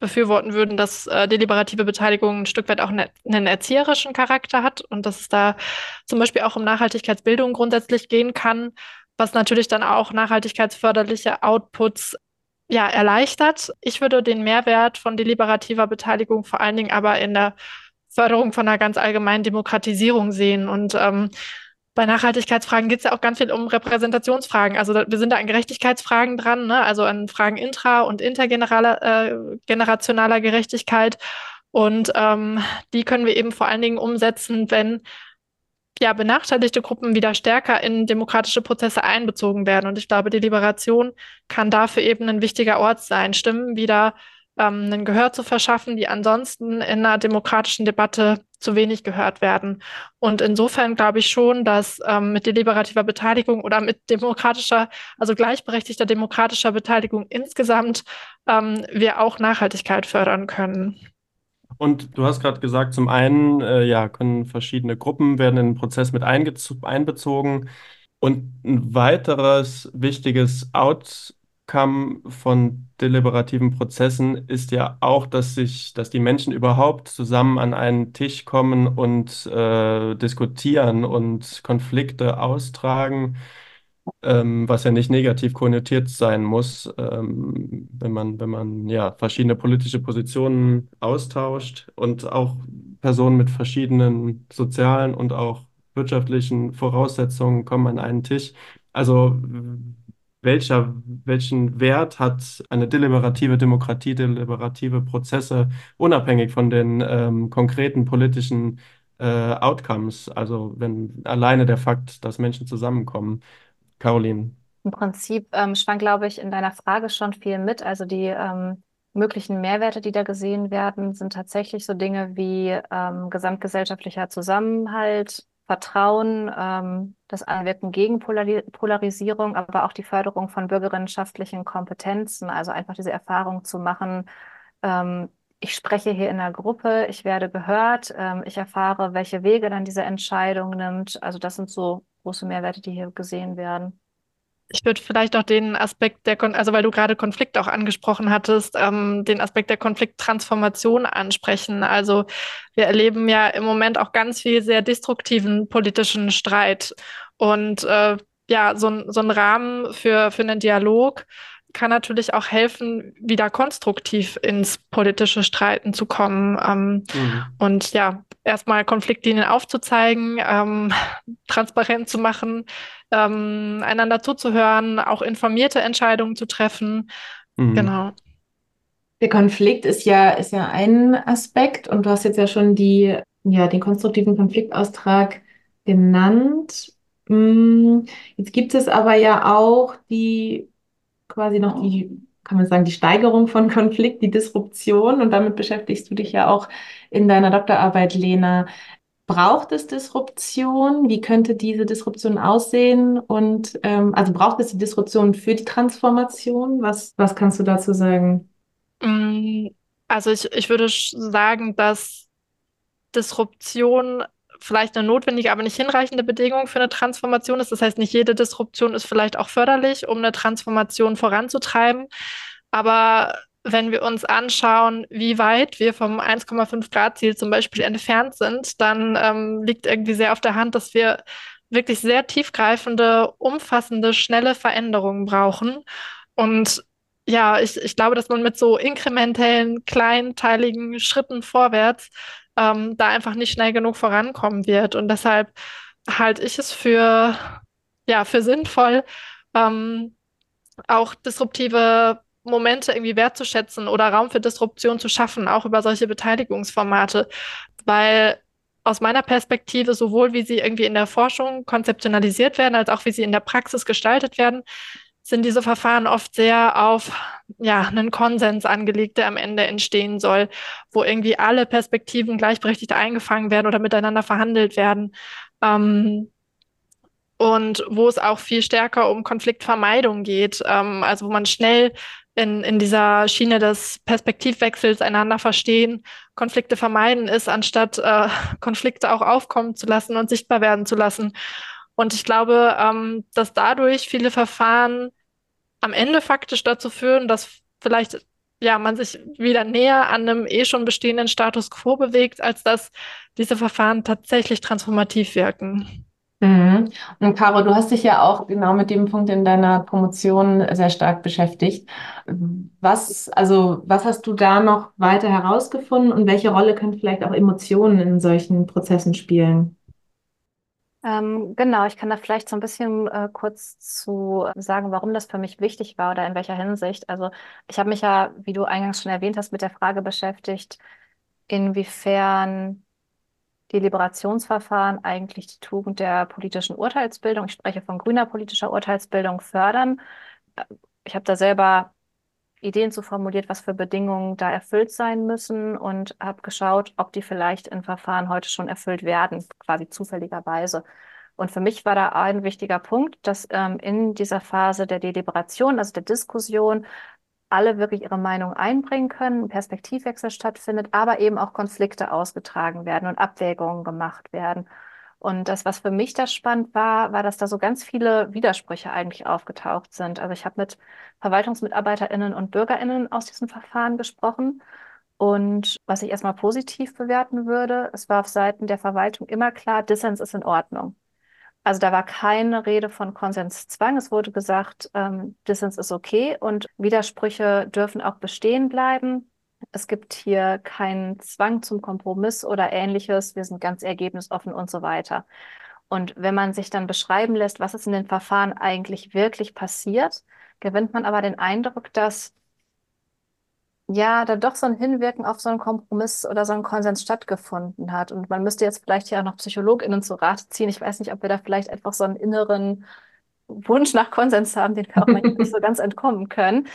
befürworten würden, dass äh, deliberative Beteiligung ein Stück weit auch ne, einen erzieherischen Charakter hat und dass es da zum Beispiel auch um Nachhaltigkeitsbildung grundsätzlich gehen kann, was natürlich dann auch nachhaltigkeitsförderliche Outputs ja, erleichtert. Ich würde den Mehrwert von deliberativer Beteiligung vor allen Dingen aber in der Förderung von einer ganz allgemeinen Demokratisierung sehen und ähm, bei Nachhaltigkeitsfragen geht es ja auch ganz viel um Repräsentationsfragen. Also wir sind da an Gerechtigkeitsfragen dran, ne? also an Fragen intra- und intergenerationaler äh, Gerechtigkeit. Und ähm, die können wir eben vor allen Dingen umsetzen, wenn ja, benachteiligte Gruppen wieder stärker in demokratische Prozesse einbezogen werden. Und ich glaube, die Liberation kann dafür eben ein wichtiger Ort sein, Stimmen wieder ähm, ein Gehör zu verschaffen, die ansonsten in einer demokratischen Debatte zu wenig gehört werden. Und insofern glaube ich schon, dass ähm, mit deliberativer Beteiligung oder mit demokratischer, also gleichberechtigter demokratischer Beteiligung insgesamt ähm, wir auch Nachhaltigkeit fördern können. Und du hast gerade gesagt, zum einen, äh, ja, können verschiedene Gruppen werden in den Prozess mit einbezogen. Und ein weiteres wichtiges Out Outcome von deliberativen Prozessen ist ja auch, dass sich, dass die Menschen überhaupt zusammen an einen Tisch kommen und äh, diskutieren und Konflikte austragen, ähm, was ja nicht negativ konnotiert sein muss, ähm, wenn man, wenn man ja verschiedene politische Positionen austauscht und auch Personen mit verschiedenen sozialen und auch wirtschaftlichen Voraussetzungen kommen an einen Tisch. Also welcher, welchen Wert hat eine deliberative Demokratie, deliberative Prozesse, unabhängig von den ähm, konkreten politischen äh, Outcomes, also wenn alleine der Fakt, dass Menschen zusammenkommen. Caroline. Im Prinzip ähm, schwang, glaube ich, in deiner Frage schon viel mit. Also die ähm, möglichen Mehrwerte, die da gesehen werden, sind tatsächlich so Dinge wie ähm, gesamtgesellschaftlicher Zusammenhalt, Vertrauen, ähm, das Einwirken gegen Polari Polarisierung, aber auch die Förderung von bürgerinnenschaftlichen Kompetenzen, also einfach diese Erfahrung zu machen, ähm, ich spreche hier in einer Gruppe, ich werde gehört, ähm, ich erfahre, welche Wege dann diese Entscheidung nimmt. Also das sind so große Mehrwerte, die hier gesehen werden. Ich würde vielleicht auch den Aspekt der, Kon also weil du gerade Konflikt auch angesprochen hattest, ähm, den Aspekt der Konflikttransformation ansprechen. Also wir erleben ja im Moment auch ganz viel sehr destruktiven politischen Streit. Und äh, ja, so, so ein Rahmen für, für einen Dialog kann natürlich auch helfen, wieder konstruktiv ins politische Streiten zu kommen. Ähm, mhm. Und ja, erstmal Konfliktlinien aufzuzeigen, ähm, transparent zu machen, ähm, einander zuzuhören, auch informierte Entscheidungen zu treffen. Mhm. Genau. Der Konflikt ist ja, ist ja ein Aspekt und du hast jetzt ja schon die, ja, den konstruktiven Konfliktaustrag genannt. Mm, jetzt gibt es aber ja auch die quasi noch die, kann man sagen, die Steigerung von Konflikt, die Disruption und damit beschäftigst du dich ja auch in deiner Doktorarbeit, Lena. Braucht es Disruption? Wie könnte diese Disruption aussehen? Und ähm, also braucht es die Disruption für die Transformation? Was, was kannst du dazu sagen? Mm, also ich, ich würde sagen, dass Disruption vielleicht eine notwendige, aber nicht hinreichende Bedingung für eine Transformation ist. Das heißt, nicht jede Disruption ist vielleicht auch förderlich, um eine Transformation voranzutreiben. Aber wenn wir uns anschauen, wie weit wir vom 1,5 Grad Ziel zum Beispiel entfernt sind, dann ähm, liegt irgendwie sehr auf der Hand, dass wir wirklich sehr tiefgreifende, umfassende, schnelle Veränderungen brauchen. Und ja, ich, ich glaube, dass man mit so inkrementellen, kleinteiligen Schritten vorwärts ähm, da einfach nicht schnell genug vorankommen wird. Und deshalb halte ich es für, ja, für sinnvoll, ähm, auch disruptive Momente irgendwie wertzuschätzen oder Raum für Disruption zu schaffen, auch über solche Beteiligungsformate, weil aus meiner Perspektive, sowohl wie sie irgendwie in der Forschung konzeptionalisiert werden, als auch wie sie in der Praxis gestaltet werden, sind diese Verfahren oft sehr auf ja, einen Konsens angelegt, der am Ende entstehen soll, wo irgendwie alle Perspektiven gleichberechtigt eingefangen werden oder miteinander verhandelt werden. Ähm, und wo es auch viel stärker um Konfliktvermeidung geht, ähm, also wo man schnell in, in dieser Schiene des Perspektivwechsels einander verstehen, Konflikte vermeiden ist, anstatt äh, Konflikte auch aufkommen zu lassen und sichtbar werden zu lassen. Und ich glaube, ähm, dass dadurch viele Verfahren am Ende faktisch dazu führen, dass vielleicht ja, man sich wieder näher an einem eh schon bestehenden Status quo bewegt, als dass diese Verfahren tatsächlich transformativ wirken. Mhm. Und Caro, du hast dich ja auch genau mit dem Punkt in deiner Promotion sehr stark beschäftigt. Was, also, was hast du da noch weiter herausgefunden und welche Rolle können vielleicht auch Emotionen in solchen Prozessen spielen? Ähm, genau, ich kann da vielleicht so ein bisschen äh, kurz zu sagen, warum das für mich wichtig war oder in welcher Hinsicht. Also ich habe mich ja, wie du eingangs schon erwähnt hast, mit der Frage beschäftigt, inwiefern die Liberationsverfahren eigentlich die Tugend der politischen Urteilsbildung, ich spreche von grüner politischer Urteilsbildung, fördern. Ich habe da selber Ideen zu formuliert, was für Bedingungen da erfüllt sein müssen und habe geschaut, ob die vielleicht in Verfahren heute schon erfüllt werden, quasi zufälligerweise. Und für mich war da ein wichtiger Punkt, dass ähm, in dieser Phase der Deliberation, also der Diskussion, alle wirklich ihre Meinung einbringen können, Perspektivwechsel stattfindet, aber eben auch Konflikte ausgetragen werden und Abwägungen gemacht werden. Und das, was für mich da spannend war, war, dass da so ganz viele Widersprüche eigentlich aufgetaucht sind. Also ich habe mit VerwaltungsmitarbeiterInnen und BürgerInnen aus diesem Verfahren gesprochen. Und was ich erstmal positiv bewerten würde, es war auf Seiten der Verwaltung immer klar, Dissens ist in Ordnung. Also da war keine Rede von Konsenszwang. Es wurde gesagt, ähm, Dissens ist okay und Widersprüche dürfen auch bestehen bleiben. Es gibt hier keinen Zwang zum Kompromiss oder ähnliches. Wir sind ganz ergebnisoffen und so weiter. Und wenn man sich dann beschreiben lässt, was ist in den Verfahren eigentlich wirklich passiert, gewinnt man aber den Eindruck, dass ja, da doch so ein Hinwirken auf so einen Kompromiss oder so einen Konsens stattgefunden hat. Und man müsste jetzt vielleicht hier auch noch PsychologInnen zu Rate ziehen. Ich weiß nicht, ob wir da vielleicht einfach so einen inneren Wunsch nach Konsens haben, den wir auch nicht so *laughs* ganz entkommen können.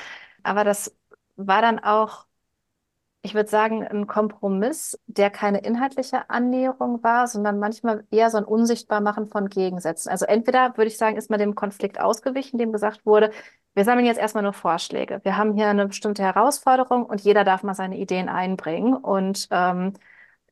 Aber das war dann auch ich würde sagen, ein Kompromiss, der keine inhaltliche Annäherung war, sondern manchmal eher so ein Unsichtbarmachen von Gegensätzen. Also entweder würde ich sagen, ist man dem Konflikt ausgewichen, dem gesagt wurde, wir sammeln jetzt erstmal nur Vorschläge. Wir haben hier eine bestimmte Herausforderung und jeder darf mal seine Ideen einbringen. Und ähm,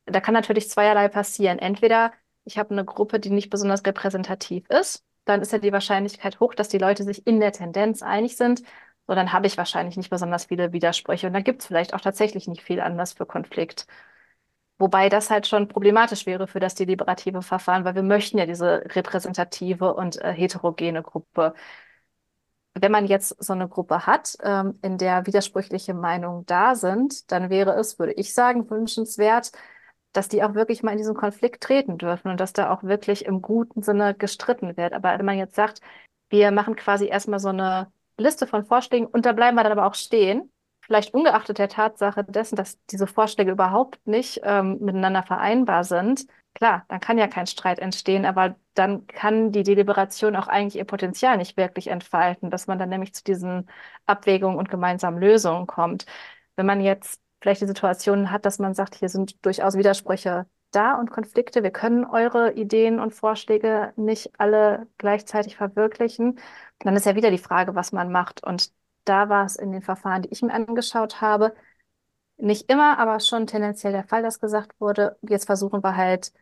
da kann natürlich zweierlei passieren. Entweder ich habe eine Gruppe, die nicht besonders repräsentativ ist, dann ist ja die Wahrscheinlichkeit hoch, dass die Leute sich in der Tendenz einig sind so dann habe ich wahrscheinlich nicht besonders viele Widersprüche. Und dann gibt es vielleicht auch tatsächlich nicht viel Anlass für Konflikt. Wobei das halt schon problematisch wäre für das deliberative Verfahren, weil wir möchten ja diese repräsentative und äh, heterogene Gruppe. Wenn man jetzt so eine Gruppe hat, ähm, in der widersprüchliche Meinungen da sind, dann wäre es, würde ich sagen, wünschenswert, dass die auch wirklich mal in diesen Konflikt treten dürfen und dass da auch wirklich im guten Sinne gestritten wird. Aber wenn man jetzt sagt, wir machen quasi erstmal so eine Liste von Vorschlägen und da bleiben wir dann aber auch stehen. Vielleicht ungeachtet der Tatsache dessen, dass diese Vorschläge überhaupt nicht ähm, miteinander vereinbar sind. Klar, dann kann ja kein Streit entstehen, aber dann kann die Deliberation auch eigentlich ihr Potenzial nicht wirklich entfalten, dass man dann nämlich zu diesen Abwägungen und gemeinsamen Lösungen kommt. Wenn man jetzt vielleicht die Situation hat, dass man sagt, hier sind durchaus Widersprüche da und Konflikte, wir können eure Ideen und Vorschläge nicht alle gleichzeitig verwirklichen, dann ist ja wieder die Frage, was man macht. Und da war es in den Verfahren, die ich mir angeschaut habe, nicht immer, aber schon tendenziell der Fall, dass gesagt wurde, jetzt versuchen wir halt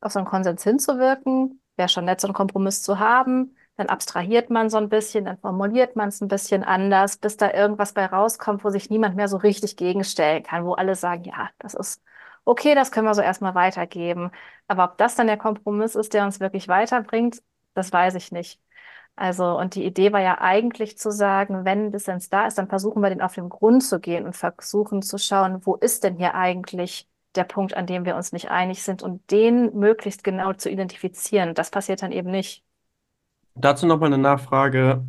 auf so einen Konsens hinzuwirken. Wäre schon nett, so einen Kompromiss zu haben. Dann abstrahiert man so ein bisschen, dann formuliert man es ein bisschen anders, bis da irgendwas bei rauskommt, wo sich niemand mehr so richtig gegenstellen kann, wo alle sagen, ja, das ist okay, das können wir so erstmal weitergeben. Aber ob das dann der Kompromiss ist, der uns wirklich weiterbringt, das weiß ich nicht. Also, und die Idee war ja eigentlich zu sagen, wenn Dissens da ist, dann versuchen wir den auf den Grund zu gehen und versuchen zu schauen, wo ist denn hier eigentlich der Punkt, an dem wir uns nicht einig sind und den möglichst genau zu identifizieren. Das passiert dann eben nicht. Dazu nochmal eine Nachfrage.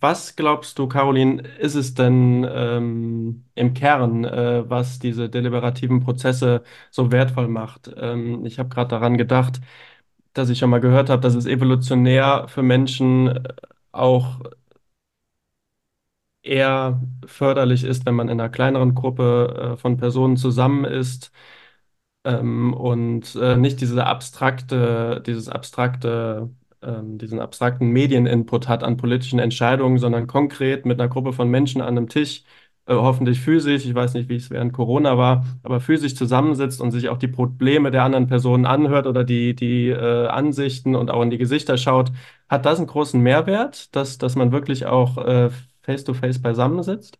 Was glaubst du, Caroline, ist es denn ähm, im Kern, äh, was diese deliberativen Prozesse so wertvoll macht? Ähm, ich habe gerade daran gedacht, dass ich schon mal gehört habe, dass es evolutionär für Menschen äh, auch eher förderlich ist, wenn man in einer kleineren Gruppe äh, von Personen zusammen ist ähm, und äh, nicht diese abstrakte, dieses abstrakte ähm, diesen abstrakten Medieninput hat an politischen Entscheidungen, sondern konkret mit einer Gruppe von Menschen an einem Tisch, äh, hoffentlich physisch, ich weiß nicht, wie es während Corona war, aber physisch zusammensitzt und sich auch die Probleme der anderen Personen anhört oder die, die äh, Ansichten und auch in die Gesichter schaut, hat das einen großen Mehrwert, dass, dass man wirklich auch äh, face-to-face -face beisammensitzt?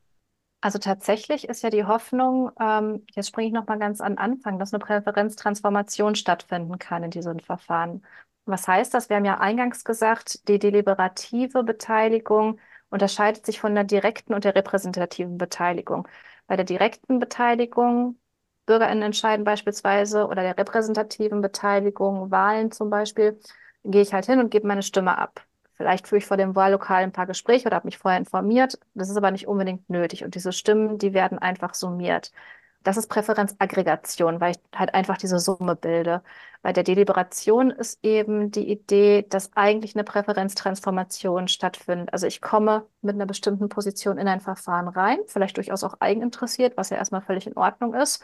Also tatsächlich ist ja die Hoffnung, ähm, jetzt springe ich nochmal ganz an Anfang, dass eine Präferenztransformation stattfinden kann in diesen Verfahren. Was heißt das? Wir haben ja eingangs gesagt, die deliberative Beteiligung unterscheidet sich von der direkten und der repräsentativen Beteiligung. Bei der direkten Beteiligung, BürgerInnen entscheiden beispielsweise, oder der repräsentativen Beteiligung, Wahlen zum Beispiel, gehe ich halt hin und gebe meine Stimme ab. Vielleicht führe ich vor dem Wahllokal ein paar Gespräche oder habe mich vorher informiert. Das ist aber nicht unbedingt nötig. Und diese Stimmen, die werden einfach summiert. Das ist Präferenzaggregation, weil ich halt einfach diese Summe bilde. Bei der Deliberation ist eben die Idee, dass eigentlich eine Präferenztransformation stattfindet. Also ich komme mit einer bestimmten Position in ein Verfahren rein, vielleicht durchaus auch eigeninteressiert, was ja erstmal völlig in Ordnung ist.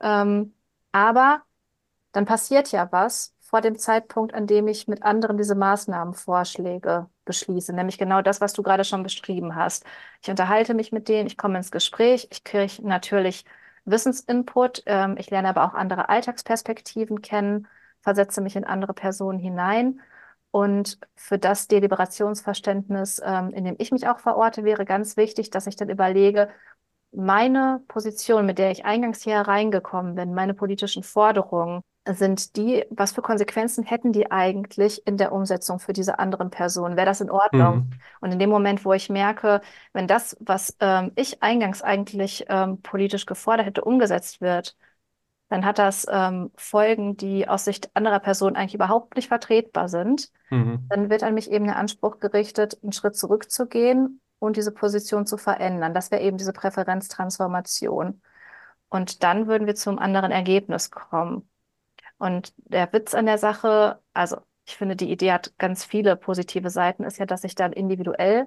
Ähm, aber dann passiert ja was vor dem Zeitpunkt, an dem ich mit anderen diese Maßnahmenvorschläge beschließe, nämlich genau das, was du gerade schon beschrieben hast. Ich unterhalte mich mit denen, ich komme ins Gespräch, ich kriege natürlich Wissensinput. Ähm, ich lerne aber auch andere Alltagsperspektiven kennen, versetze mich in andere Personen hinein. Und für das Deliberationsverständnis, ähm, in dem ich mich auch verorte, wäre ganz wichtig, dass ich dann überlege, meine Position, mit der ich eingangs hier reingekommen bin, meine politischen Forderungen, sind die, was für Konsequenzen hätten die eigentlich in der Umsetzung für diese anderen Personen? Wäre das in Ordnung? Mhm. Und in dem Moment, wo ich merke, wenn das, was ähm, ich eingangs eigentlich ähm, politisch gefordert hätte, umgesetzt wird, dann hat das ähm, Folgen, die aus Sicht anderer Personen eigentlich überhaupt nicht vertretbar sind. Mhm. Dann wird an mich eben der Anspruch gerichtet, einen Schritt zurückzugehen und diese Position zu verändern. Das wäre eben diese Präferenztransformation. Und dann würden wir zum anderen Ergebnis kommen. Und der Witz an der Sache, also ich finde, die Idee hat ganz viele positive Seiten, ist ja, dass ich dann individuell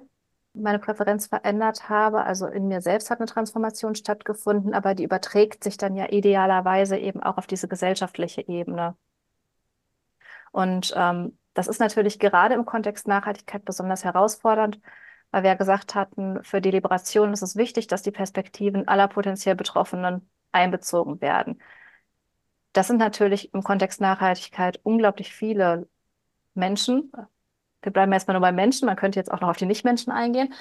meine Präferenz verändert habe. Also in mir selbst hat eine Transformation stattgefunden, aber die überträgt sich dann ja idealerweise eben auch auf diese gesellschaftliche Ebene. Und ähm, das ist natürlich gerade im Kontext Nachhaltigkeit besonders herausfordernd, weil wir ja gesagt hatten, für die Liberation ist es wichtig, dass die Perspektiven aller potenziell Betroffenen einbezogen werden. Das sind natürlich im Kontext Nachhaltigkeit unglaublich viele Menschen. Wir bleiben erstmal nur bei Menschen, man könnte jetzt auch noch auf die Nichtmenschen eingehen.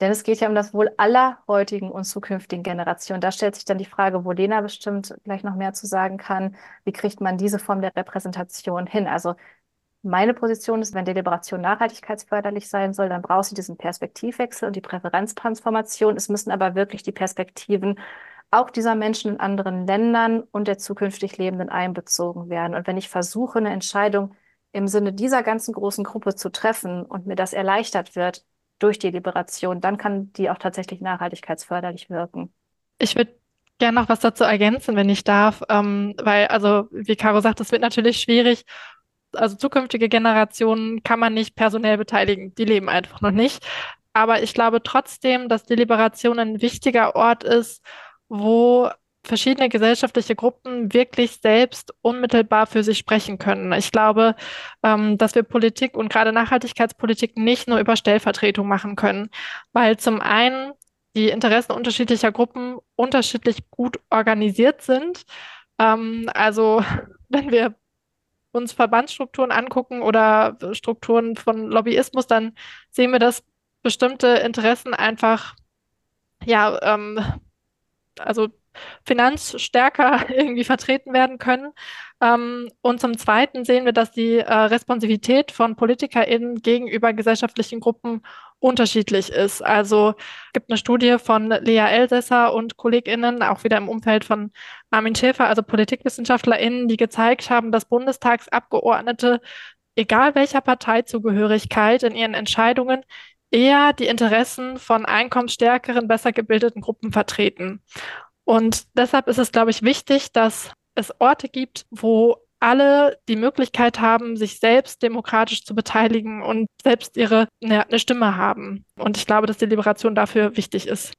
Denn es geht ja um das Wohl aller heutigen und zukünftigen Generationen. Da stellt sich dann die Frage, wo Lena bestimmt gleich noch mehr zu sagen kann, wie kriegt man diese Form der Repräsentation hin? Also meine Position ist, wenn Deliberation nachhaltigkeitsförderlich sein soll, dann braucht sie diesen Perspektivwechsel und die Präferenztransformation. Es müssen aber wirklich die Perspektiven auch dieser Menschen in anderen Ländern und der zukünftig Lebenden einbezogen werden. Und wenn ich versuche, eine Entscheidung im Sinne dieser ganzen großen Gruppe zu treffen und mir das erleichtert wird durch die Liberation, dann kann die auch tatsächlich nachhaltigkeitsförderlich wirken. Ich würde gerne noch was dazu ergänzen, wenn ich darf, ähm, weil, also wie Caro sagt, es wird natürlich schwierig. Also zukünftige Generationen kann man nicht personell beteiligen, die leben einfach noch nicht. Aber ich glaube trotzdem, dass die Liberation ein wichtiger Ort ist, wo verschiedene gesellschaftliche Gruppen wirklich selbst unmittelbar für sich sprechen können. Ich glaube, ähm, dass wir Politik und gerade Nachhaltigkeitspolitik nicht nur über Stellvertretung machen können, weil zum einen die Interessen unterschiedlicher Gruppen unterschiedlich gut organisiert sind. Ähm, also *laughs* wenn wir uns Verbandsstrukturen angucken oder Strukturen von Lobbyismus, dann sehen wir, dass bestimmte Interessen einfach ja ähm, also finanzstärker *laughs* irgendwie vertreten werden können. Ähm, und zum Zweiten sehen wir, dass die äh, Responsivität von PolitikerInnen gegenüber gesellschaftlichen Gruppen unterschiedlich ist. Also es gibt eine Studie von Lea Elsässer und KollegInnen, auch wieder im Umfeld von Armin Schäfer, also PolitikwissenschaftlerInnen, die gezeigt haben, dass Bundestagsabgeordnete, egal welcher Parteizugehörigkeit, in ihren Entscheidungen eher die Interessen von einkommensstärkeren, besser gebildeten Gruppen vertreten. Und deshalb ist es, glaube ich, wichtig, dass es Orte gibt, wo alle die Möglichkeit haben, sich selbst demokratisch zu beteiligen und selbst ihre eine, eine Stimme haben. Und ich glaube, dass die Liberation dafür wichtig ist.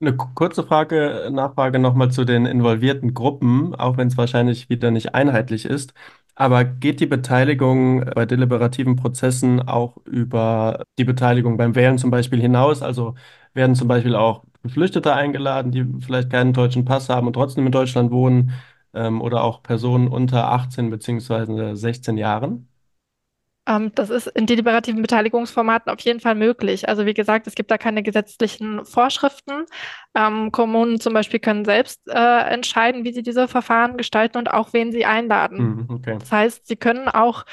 Eine kurze Frage, Nachfrage nochmal zu den involvierten Gruppen, auch wenn es wahrscheinlich wieder nicht einheitlich ist. Aber geht die Beteiligung bei deliberativen Prozessen auch über die Beteiligung beim Wählen zum Beispiel hinaus? Also werden zum Beispiel auch Geflüchtete eingeladen, die vielleicht keinen deutschen Pass haben und trotzdem in Deutschland wohnen, ähm, oder auch Personen unter 18 bzw. 16 Jahren? Ähm, das ist in deliberativen Beteiligungsformaten auf jeden Fall möglich. Also wie gesagt, es gibt da keine gesetzlichen Vorschriften. Ähm, Kommunen zum Beispiel können selbst äh, entscheiden, wie sie diese Verfahren gestalten und auch wen sie einladen. Mhm, okay. Das heißt, sie können auch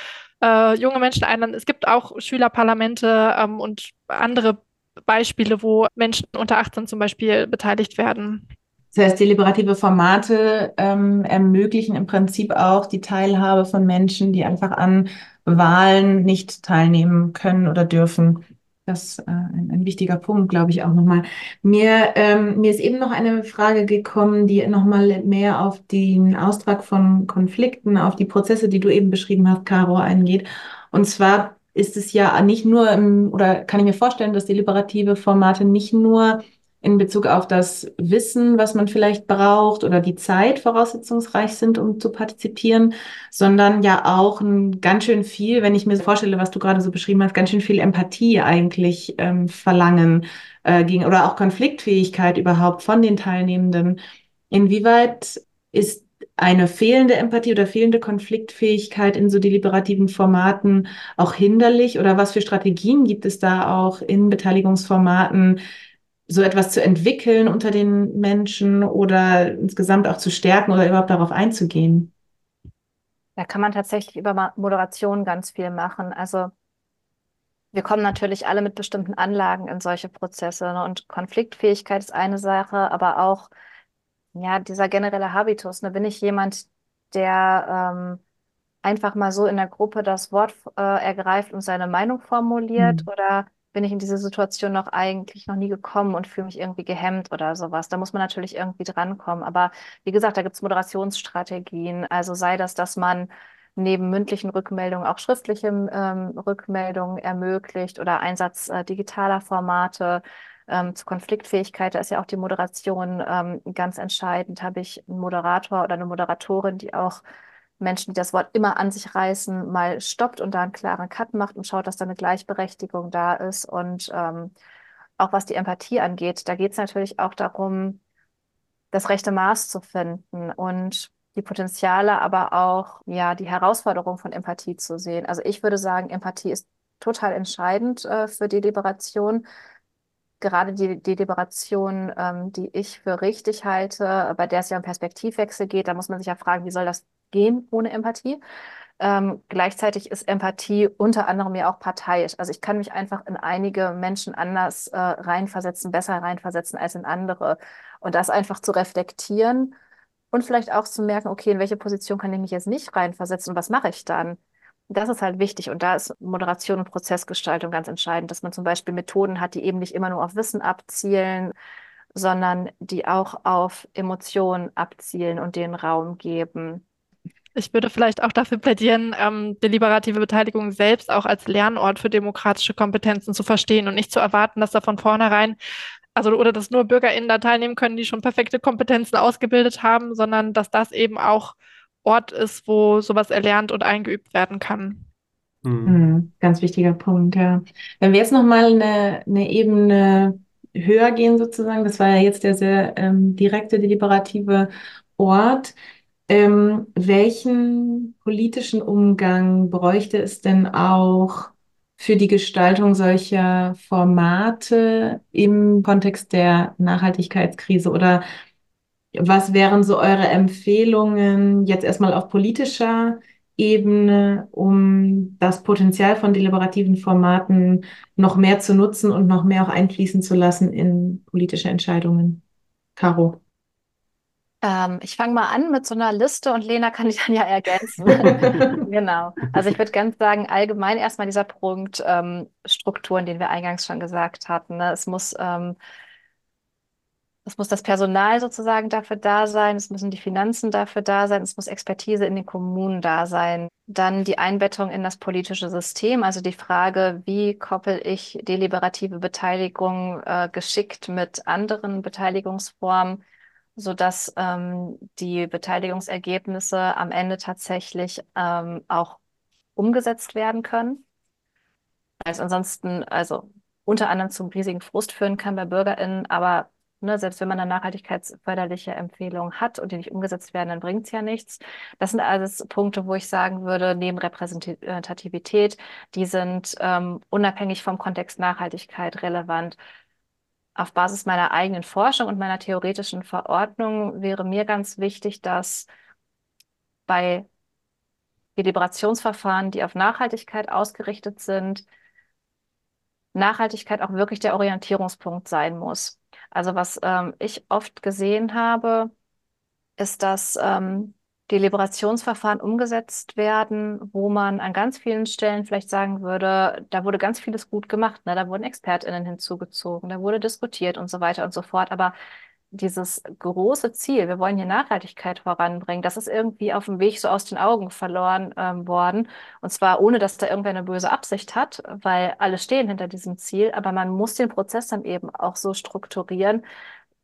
äh, junge Menschen einladen. Es gibt auch Schülerparlamente ähm, und andere Beispiele, wo Menschen unter 18 zum Beispiel beteiligt werden. Das heißt, deliberative Formate ähm, ermöglichen im Prinzip auch die Teilhabe von Menschen, die einfach an Wahlen nicht teilnehmen können oder dürfen. Das ist äh, ein, ein, wichtiger Punkt, glaube ich, auch nochmal. Mir, ähm, mir ist eben noch eine Frage gekommen, die nochmal mehr auf den Austrag von Konflikten, auf die Prozesse, die du eben beschrieben hast, Caro, eingeht. Und zwar ist es ja nicht nur, im, oder kann ich mir vorstellen, dass deliberative Formate nicht nur in Bezug auf das Wissen, was man vielleicht braucht oder die Zeit voraussetzungsreich sind, um zu partizipieren, sondern ja auch ein ganz schön viel, wenn ich mir vorstelle, was du gerade so beschrieben hast, ganz schön viel Empathie eigentlich ähm, verlangen äh, gegen oder auch Konfliktfähigkeit überhaupt von den Teilnehmenden. Inwieweit ist eine fehlende Empathie oder fehlende Konfliktfähigkeit in so deliberativen Formaten auch hinderlich? Oder was für Strategien gibt es da auch in Beteiligungsformaten, so etwas zu entwickeln unter den Menschen oder insgesamt auch zu stärken oder überhaupt darauf einzugehen? Da kann man tatsächlich über Moderation ganz viel machen. Also wir kommen natürlich alle mit bestimmten Anlagen in solche Prozesse. Ne? Und Konfliktfähigkeit ist eine Sache, aber auch ja, dieser generelle Habitus. Ne? Bin ich jemand, der ähm, einfach mal so in der Gruppe das Wort äh, ergreift und seine Meinung formuliert? Mhm. Oder bin ich in diese Situation noch eigentlich noch nie gekommen und fühle mich irgendwie gehemmt oder sowas. Da muss man natürlich irgendwie drankommen. Aber wie gesagt, da gibt es Moderationsstrategien. Also sei das, dass man neben mündlichen Rückmeldungen auch schriftliche ähm, Rückmeldungen ermöglicht oder Einsatz äh, digitaler Formate. Ähm, zur Konfliktfähigkeit, da ist ja auch die Moderation ähm, ganz entscheidend. Habe ich einen Moderator oder eine Moderatorin, die auch Menschen, die das Wort immer an sich reißen, mal stoppt und da einen klaren Cut macht und schaut, dass da eine Gleichberechtigung da ist. Und ähm, auch was die Empathie angeht, da geht es natürlich auch darum, das rechte Maß zu finden und die Potenziale, aber auch ja die Herausforderung von Empathie zu sehen. Also ich würde sagen, Empathie ist total entscheidend äh, für die Liberation. Gerade die, die Liberation, ähm, die ich für richtig halte, bei der es ja um Perspektivwechsel geht, da muss man sich ja fragen, wie soll das gehen ohne Empathie. Ähm, gleichzeitig ist Empathie unter anderem ja auch parteiisch. Also ich kann mich einfach in einige Menschen anders äh, reinversetzen, besser reinversetzen als in andere. Und das einfach zu reflektieren und vielleicht auch zu merken, okay, in welche Position kann ich mich jetzt nicht reinversetzen und was mache ich dann? Das ist halt wichtig und da ist Moderation und Prozessgestaltung ganz entscheidend, dass man zum Beispiel Methoden hat, die eben nicht immer nur auf Wissen abzielen, sondern die auch auf Emotionen abzielen und den Raum geben. Ich würde vielleicht auch dafür plädieren, ähm, deliberative Beteiligung selbst auch als Lernort für demokratische Kompetenzen zu verstehen und nicht zu erwarten, dass da von vornherein, also oder dass nur BürgerInnen da teilnehmen können, die schon perfekte Kompetenzen ausgebildet haben, sondern dass das eben auch Ort ist, wo sowas erlernt und eingeübt werden kann. Mhm. Ganz wichtiger Punkt, ja. Wenn wir jetzt nochmal eine, eine Ebene höher gehen sozusagen, das war ja jetzt der sehr ähm, direkte deliberative Ort, ähm, welchen politischen Umgang bräuchte es denn auch für die Gestaltung solcher Formate im Kontext der Nachhaltigkeitskrise? Oder was wären so eure Empfehlungen jetzt erstmal auf politischer Ebene, um das Potenzial von deliberativen Formaten noch mehr zu nutzen und noch mehr auch einfließen zu lassen in politische Entscheidungen? Caro. Ähm, ich fange mal an mit so einer Liste und Lena kann ich dann ja ergänzen. *laughs* genau. Also ich würde ganz sagen, allgemein erstmal dieser Punkt ähm, Strukturen, den wir eingangs schon gesagt hatten. Ne? Es muss, ähm, es muss das Personal sozusagen dafür da sein, es müssen die Finanzen dafür da sein, es muss Expertise in den Kommunen da sein. Dann die Einbettung in das politische System, also die Frage, wie koppel ich deliberative Beteiligung äh, geschickt mit anderen Beteiligungsformen sodass ähm, die Beteiligungsergebnisse am Ende tatsächlich ähm, auch umgesetzt werden können. Also ansonsten, also unter anderem zum riesigen Frust führen kann bei BürgerInnen, aber ne, selbst wenn man eine nachhaltigkeitsförderliche Empfehlung hat und die nicht umgesetzt werden, dann bringt es ja nichts. Das sind alles Punkte, wo ich sagen würde, neben Repräsentativität, die sind ähm, unabhängig vom Kontext Nachhaltigkeit relevant auf Basis meiner eigenen Forschung und meiner theoretischen Verordnung wäre mir ganz wichtig, dass bei Deliberationsverfahren, die auf Nachhaltigkeit ausgerichtet sind, Nachhaltigkeit auch wirklich der Orientierungspunkt sein muss. Also was ähm, ich oft gesehen habe, ist, dass ähm, Deliberationsverfahren umgesetzt werden, wo man an ganz vielen Stellen vielleicht sagen würde, da wurde ganz vieles gut gemacht, ne? Da wurden ExpertInnen hinzugezogen, da wurde diskutiert und so weiter und so fort. Aber dieses große Ziel, wir wollen hier Nachhaltigkeit voranbringen, das ist irgendwie auf dem Weg so aus den Augen verloren ähm, worden. Und zwar ohne, dass da irgendwer eine böse Absicht hat, weil alle stehen hinter diesem Ziel, aber man muss den Prozess dann eben auch so strukturieren,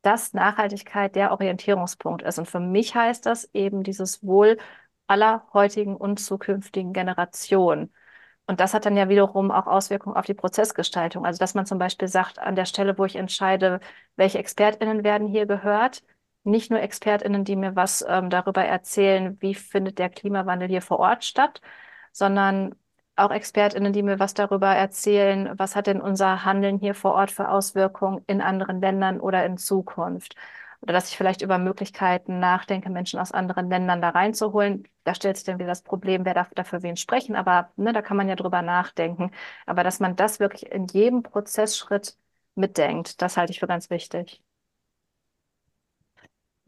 dass Nachhaltigkeit der Orientierungspunkt ist. Und für mich heißt das eben dieses Wohl aller heutigen und zukünftigen Generationen. Und das hat dann ja wiederum auch Auswirkungen auf die Prozessgestaltung. Also, dass man zum Beispiel sagt, an der Stelle, wo ich entscheide, welche ExpertInnen werden hier gehört, nicht nur ExpertInnen, die mir was ähm, darüber erzählen, wie findet der Klimawandel hier vor Ort statt, sondern auch ExpertInnen, die mir was darüber erzählen, was hat denn unser Handeln hier vor Ort für Auswirkungen in anderen Ländern oder in Zukunft. Oder dass ich vielleicht über Möglichkeiten nachdenke, Menschen aus anderen Ländern da reinzuholen. Da stellt sich dann wieder das Problem, wer darf dafür wen sprechen. Aber ne, da kann man ja drüber nachdenken. Aber dass man das wirklich in jedem Prozessschritt mitdenkt, das halte ich für ganz wichtig.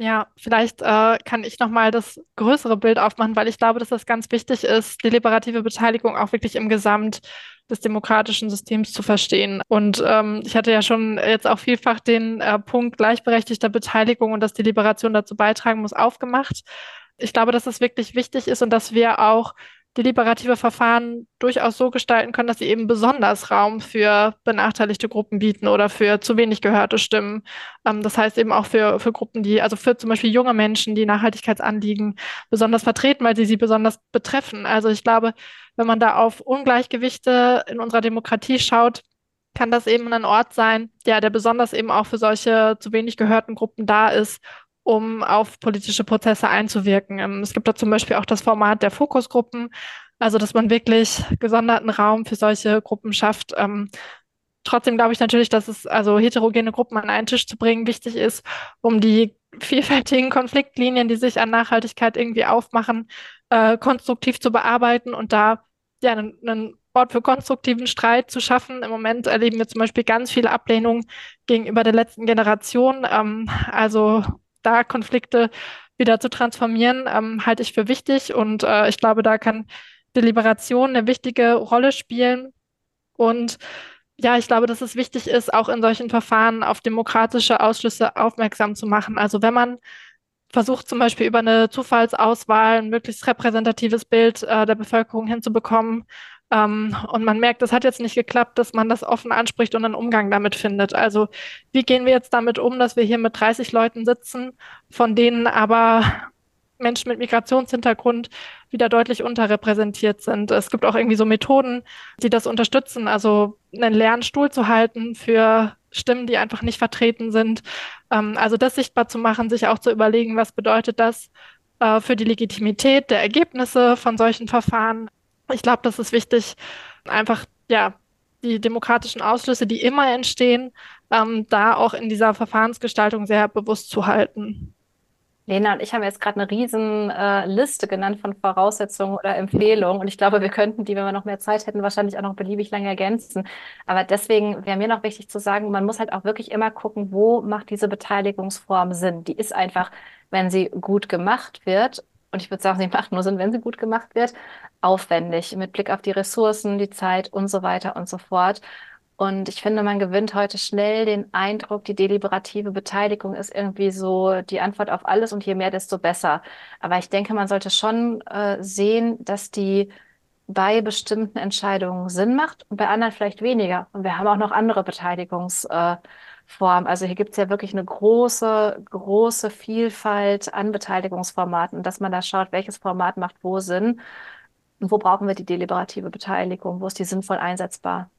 Ja, vielleicht äh, kann ich nochmal das größere Bild aufmachen, weil ich glaube, dass das ganz wichtig ist, deliberative Beteiligung auch wirklich im Gesamt des demokratischen Systems zu verstehen. Und ähm, ich hatte ja schon jetzt auch vielfach den äh, Punkt gleichberechtigter Beteiligung und dass die Liberation dazu beitragen muss, aufgemacht. Ich glaube, dass es wirklich wichtig ist und dass wir auch deliberative Verfahren durchaus so gestalten können, dass sie eben besonders Raum für benachteiligte Gruppen bieten oder für zu wenig gehörte Stimmen. Ähm, das heißt eben auch für, für Gruppen, die, also für zum Beispiel junge Menschen, die Nachhaltigkeitsanliegen besonders vertreten, weil sie sie besonders betreffen. Also ich glaube, wenn man da auf Ungleichgewichte in unserer Demokratie schaut, kann das eben ein Ort sein, ja, der besonders eben auch für solche zu wenig gehörten Gruppen da ist um auf politische Prozesse einzuwirken. Ähm, es gibt da zum Beispiel auch das Format der Fokusgruppen, also dass man wirklich gesonderten Raum für solche Gruppen schafft. Ähm, trotzdem glaube ich natürlich, dass es also heterogene Gruppen an einen Tisch zu bringen wichtig ist, um die vielfältigen Konfliktlinien, die sich an Nachhaltigkeit irgendwie aufmachen, äh, konstruktiv zu bearbeiten und da ja einen, einen Ort für konstruktiven Streit zu schaffen. Im Moment erleben wir zum Beispiel ganz viele Ablehnungen gegenüber der letzten Generation. Ähm, also da Konflikte wieder zu transformieren, ähm, halte ich für wichtig. Und äh, ich glaube, da kann Deliberation eine wichtige Rolle spielen. Und ja, ich glaube, dass es wichtig ist, auch in solchen Verfahren auf demokratische Ausschlüsse aufmerksam zu machen. Also wenn man versucht zum Beispiel über eine Zufallsauswahl ein möglichst repräsentatives Bild äh, der Bevölkerung hinzubekommen, ähm, und man merkt, es hat jetzt nicht geklappt, dass man das offen anspricht und einen Umgang damit findet. Also wie gehen wir jetzt damit um, dass wir hier mit 30 Leuten sitzen, von denen aber Menschen mit Migrationshintergrund wieder deutlich unterrepräsentiert sind. Es gibt auch irgendwie so Methoden, die das unterstützen, also einen leeren Stuhl zu halten für Stimmen, die einfach nicht vertreten sind. Ähm, also das sichtbar zu machen, sich auch zu überlegen, was bedeutet das äh, für die Legitimität der Ergebnisse von solchen Verfahren. Ich glaube, das ist wichtig, einfach, ja, die demokratischen Ausschlüsse, die immer entstehen, ähm, da auch in dieser Verfahrensgestaltung sehr bewusst zu halten. Lena und ich haben jetzt gerade eine riesen äh, Liste genannt von Voraussetzungen oder Empfehlungen. Und ich glaube, wir könnten die, wenn wir noch mehr Zeit hätten, wahrscheinlich auch noch beliebig lange ergänzen. Aber deswegen wäre mir noch wichtig zu sagen, man muss halt auch wirklich immer gucken, wo macht diese Beteiligungsform Sinn. Die ist einfach, wenn sie gut gemacht wird und ich würde sagen, sie macht nur Sinn, wenn sie gut gemacht wird, aufwendig mit Blick auf die Ressourcen, die Zeit und so weiter und so fort. Und ich finde, man gewinnt heute schnell den Eindruck, die deliberative Beteiligung ist irgendwie so die Antwort auf alles und je mehr, desto besser. Aber ich denke, man sollte schon äh, sehen, dass die bei bestimmten Entscheidungen Sinn macht und bei anderen vielleicht weniger. Und wir haben auch noch andere Beteiligungs- äh, Form. Also hier gibt es ja wirklich eine große, große Vielfalt an Beteiligungsformaten, dass man da schaut, welches Format macht wo Sinn und wo brauchen wir die deliberative Beteiligung, wo ist die sinnvoll einsetzbar.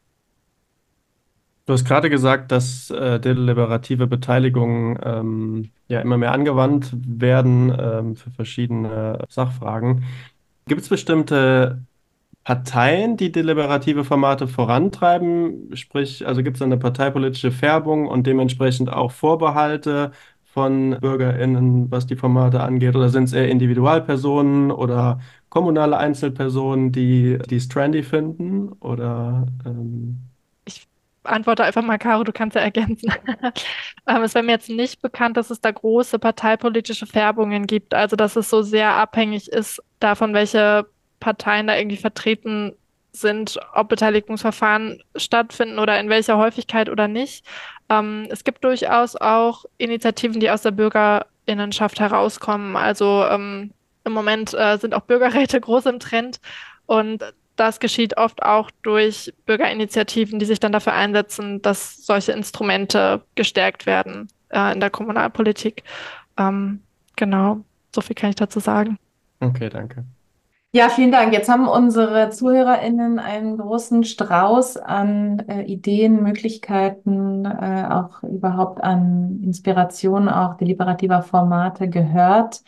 Du hast gerade gesagt, dass äh, deliberative Beteiligung ähm, ja immer mehr angewandt werden ähm, für verschiedene Sachfragen. Gibt es bestimmte Parteien, die deliberative Formate vorantreiben? Sprich, also gibt es eine parteipolitische Färbung und dementsprechend auch Vorbehalte von BürgerInnen, was die Formate angeht? Oder sind es eher Individualpersonen oder kommunale Einzelpersonen, die, es trendy finden? Oder ähm antworte einfach mal, Caro, du kannst ja ergänzen. *laughs* es wäre mir jetzt nicht bekannt, dass es da große parteipolitische Färbungen gibt. Also, dass es so sehr abhängig ist davon, welche Parteien da irgendwie vertreten sind, ob Beteiligungsverfahren stattfinden oder in welcher Häufigkeit oder nicht. Ähm, es gibt durchaus auch Initiativen, die aus der Bürgerinnenschaft herauskommen. Also ähm, im Moment äh, sind auch Bürgerräte *laughs* groß im Trend und das geschieht oft auch durch Bürgerinitiativen, die sich dann dafür einsetzen, dass solche Instrumente gestärkt werden äh, in der Kommunalpolitik. Ähm, genau, so viel kann ich dazu sagen. Okay, danke. Ja, vielen Dank. Jetzt haben unsere ZuhörerInnen einen großen Strauß an äh, Ideen, Möglichkeiten, äh, auch überhaupt an Inspirationen, auch deliberativer Formate gehört.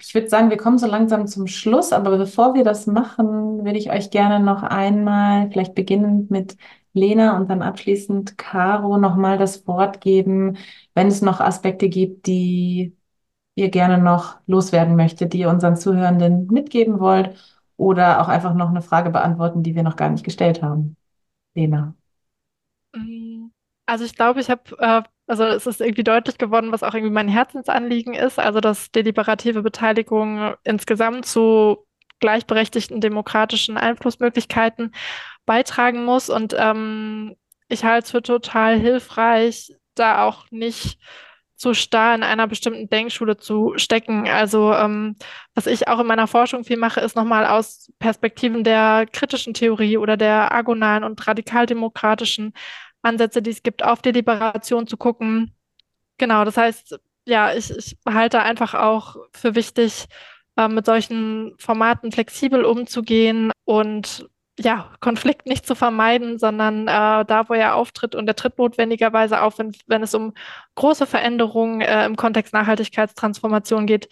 Ich würde sagen, wir kommen so langsam zum Schluss, aber bevor wir das machen, würde ich euch gerne noch einmal, vielleicht beginnend mit Lena und dann abschließend Caro, nochmal das Wort geben, wenn es noch Aspekte gibt, die ihr gerne noch loswerden möchtet, die ihr unseren Zuhörenden mitgeben wollt oder auch einfach noch eine Frage beantworten, die wir noch gar nicht gestellt haben. Lena. Also ich glaube, ich habe, äh, also es ist irgendwie deutlich geworden, was auch irgendwie mein Herzensanliegen ist, also dass deliberative Beteiligung insgesamt zu gleichberechtigten demokratischen Einflussmöglichkeiten beitragen muss. Und ähm, ich halte es für total hilfreich, da auch nicht zu starr in einer bestimmten Denkschule zu stecken. Also ähm, was ich auch in meiner Forschung viel mache, ist nochmal aus Perspektiven der kritischen Theorie oder der agonalen und radikaldemokratischen Ansätze, die es gibt, auf die Liberation zu gucken. Genau, das heißt, ja, ich, ich halte einfach auch für wichtig, äh, mit solchen Formaten flexibel umzugehen und ja, Konflikt nicht zu vermeiden, sondern äh, da, wo er auftritt und er tritt notwendigerweise auf, wenn, wenn es um große Veränderungen äh, im Kontext Nachhaltigkeitstransformation geht,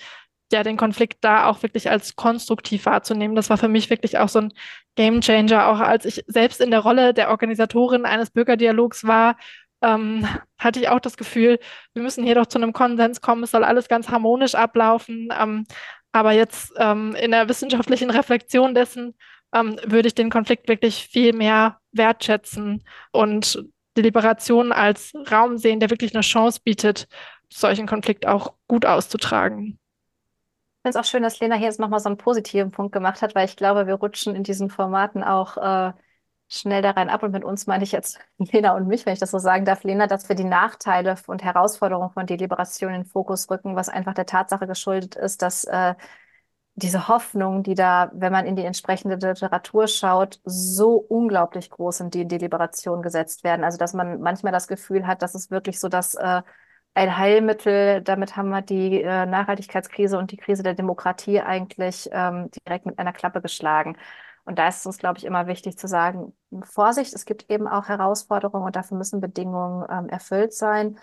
ja, den Konflikt da auch wirklich als konstruktiv wahrzunehmen. Das war für mich wirklich auch so ein Game Changer, auch als ich selbst in der Rolle der Organisatorin eines Bürgerdialogs war, ähm, hatte ich auch das Gefühl, wir müssen hier doch zu einem Konsens kommen, es soll alles ganz harmonisch ablaufen. Ähm, aber jetzt ähm, in der wissenschaftlichen Reflexion dessen, ähm, würde ich den Konflikt wirklich viel mehr wertschätzen und die Liberation als Raum sehen, der wirklich eine Chance bietet, solchen Konflikt auch gut auszutragen. Ich finde es auch schön, dass Lena hier jetzt nochmal so einen positiven Punkt gemacht hat, weil ich glaube, wir rutschen in diesen Formaten auch äh, schnell da rein ab. Und mit uns meine ich jetzt *laughs* Lena und mich, wenn ich das so sagen darf, Lena, dass wir die Nachteile und Herausforderungen von Deliberation in den Fokus rücken, was einfach der Tatsache geschuldet ist, dass äh, diese Hoffnung, die da, wenn man in die entsprechende Literatur schaut, so unglaublich groß in die Deliberation gesetzt werden. Also dass man manchmal das Gefühl hat, dass es wirklich so dass äh, ein Heilmittel, damit haben wir die äh, Nachhaltigkeitskrise und die Krise der Demokratie eigentlich ähm, direkt mit einer Klappe geschlagen. Und da ist es uns, glaube ich, immer wichtig zu sagen, Vorsicht, es gibt eben auch Herausforderungen und dafür müssen Bedingungen ähm, erfüllt sein.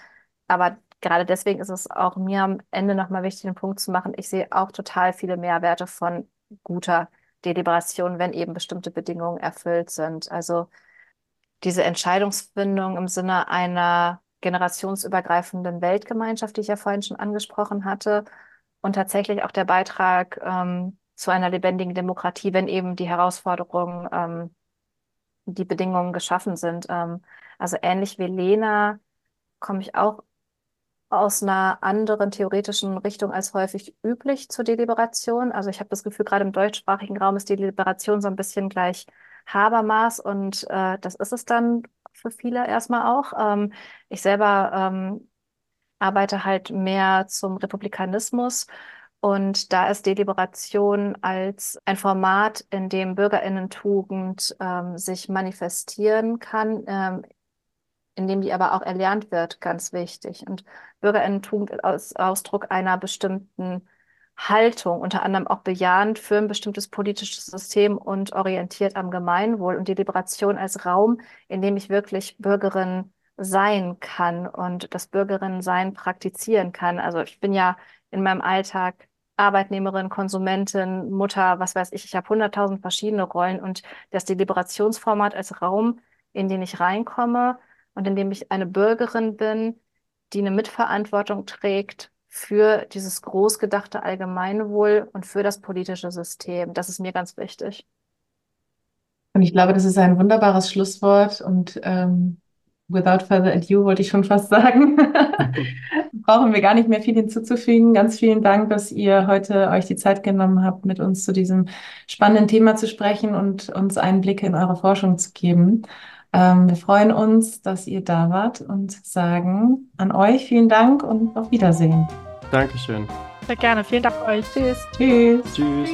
Aber gerade deswegen ist es auch mir am Ende nochmal wichtig, den Punkt zu machen. Ich sehe auch total viele Mehrwerte von guter Deliberation, wenn eben bestimmte Bedingungen erfüllt sind. Also diese Entscheidungsfindung im Sinne einer generationsübergreifenden Weltgemeinschaft, die ich ja vorhin schon angesprochen hatte, und tatsächlich auch der Beitrag ähm, zu einer lebendigen Demokratie, wenn eben die Herausforderungen, ähm, die Bedingungen geschaffen sind. Ähm, also ähnlich wie Lena komme ich auch aus einer anderen theoretischen Richtung als häufig üblich zur Deliberation. Also ich habe das Gefühl, gerade im deutschsprachigen Raum ist Deliberation so ein bisschen gleich Habermaß und äh, das ist es dann für viele erstmal auch. Ähm, ich selber ähm, arbeite halt mehr zum Republikanismus und da ist Deliberation als ein Format, in dem Bürgerinnentugend ähm, sich manifestieren kann, ähm, in dem die aber auch erlernt wird, ganz wichtig. Und Bürgerinnentugend als Ausdruck einer bestimmten Haltung, unter anderem auch bejahend für ein bestimmtes politisches System und orientiert am Gemeinwohl und die Liberation als Raum, in dem ich wirklich Bürgerin sein kann und das Bürgerinnensein praktizieren kann. Also ich bin ja in meinem Alltag Arbeitnehmerin, Konsumentin, Mutter, was weiß ich, ich habe hunderttausend verschiedene Rollen und das Deliberationsformat als Raum, in den ich reinkomme, und indem ich eine Bürgerin bin, die eine Mitverantwortung trägt für dieses großgedachte Allgemeinwohl und für das politische System. Das ist mir ganz wichtig. Und ich glaube, das ist ein wunderbares Schlusswort und ähm, without further ado wollte ich schon fast sagen, *laughs* brauchen wir gar nicht mehr viel hinzuzufügen. Ganz vielen Dank, dass ihr heute euch die Zeit genommen habt, mit uns zu diesem spannenden Thema zu sprechen und uns Einblicke in eure Forschung zu geben. Ähm, wir freuen uns, dass ihr da wart und sagen an euch vielen Dank und auf Wiedersehen. Dankeschön. Sehr gerne. Vielen Dank euch. Tschüss. Tschüss. Tschüss.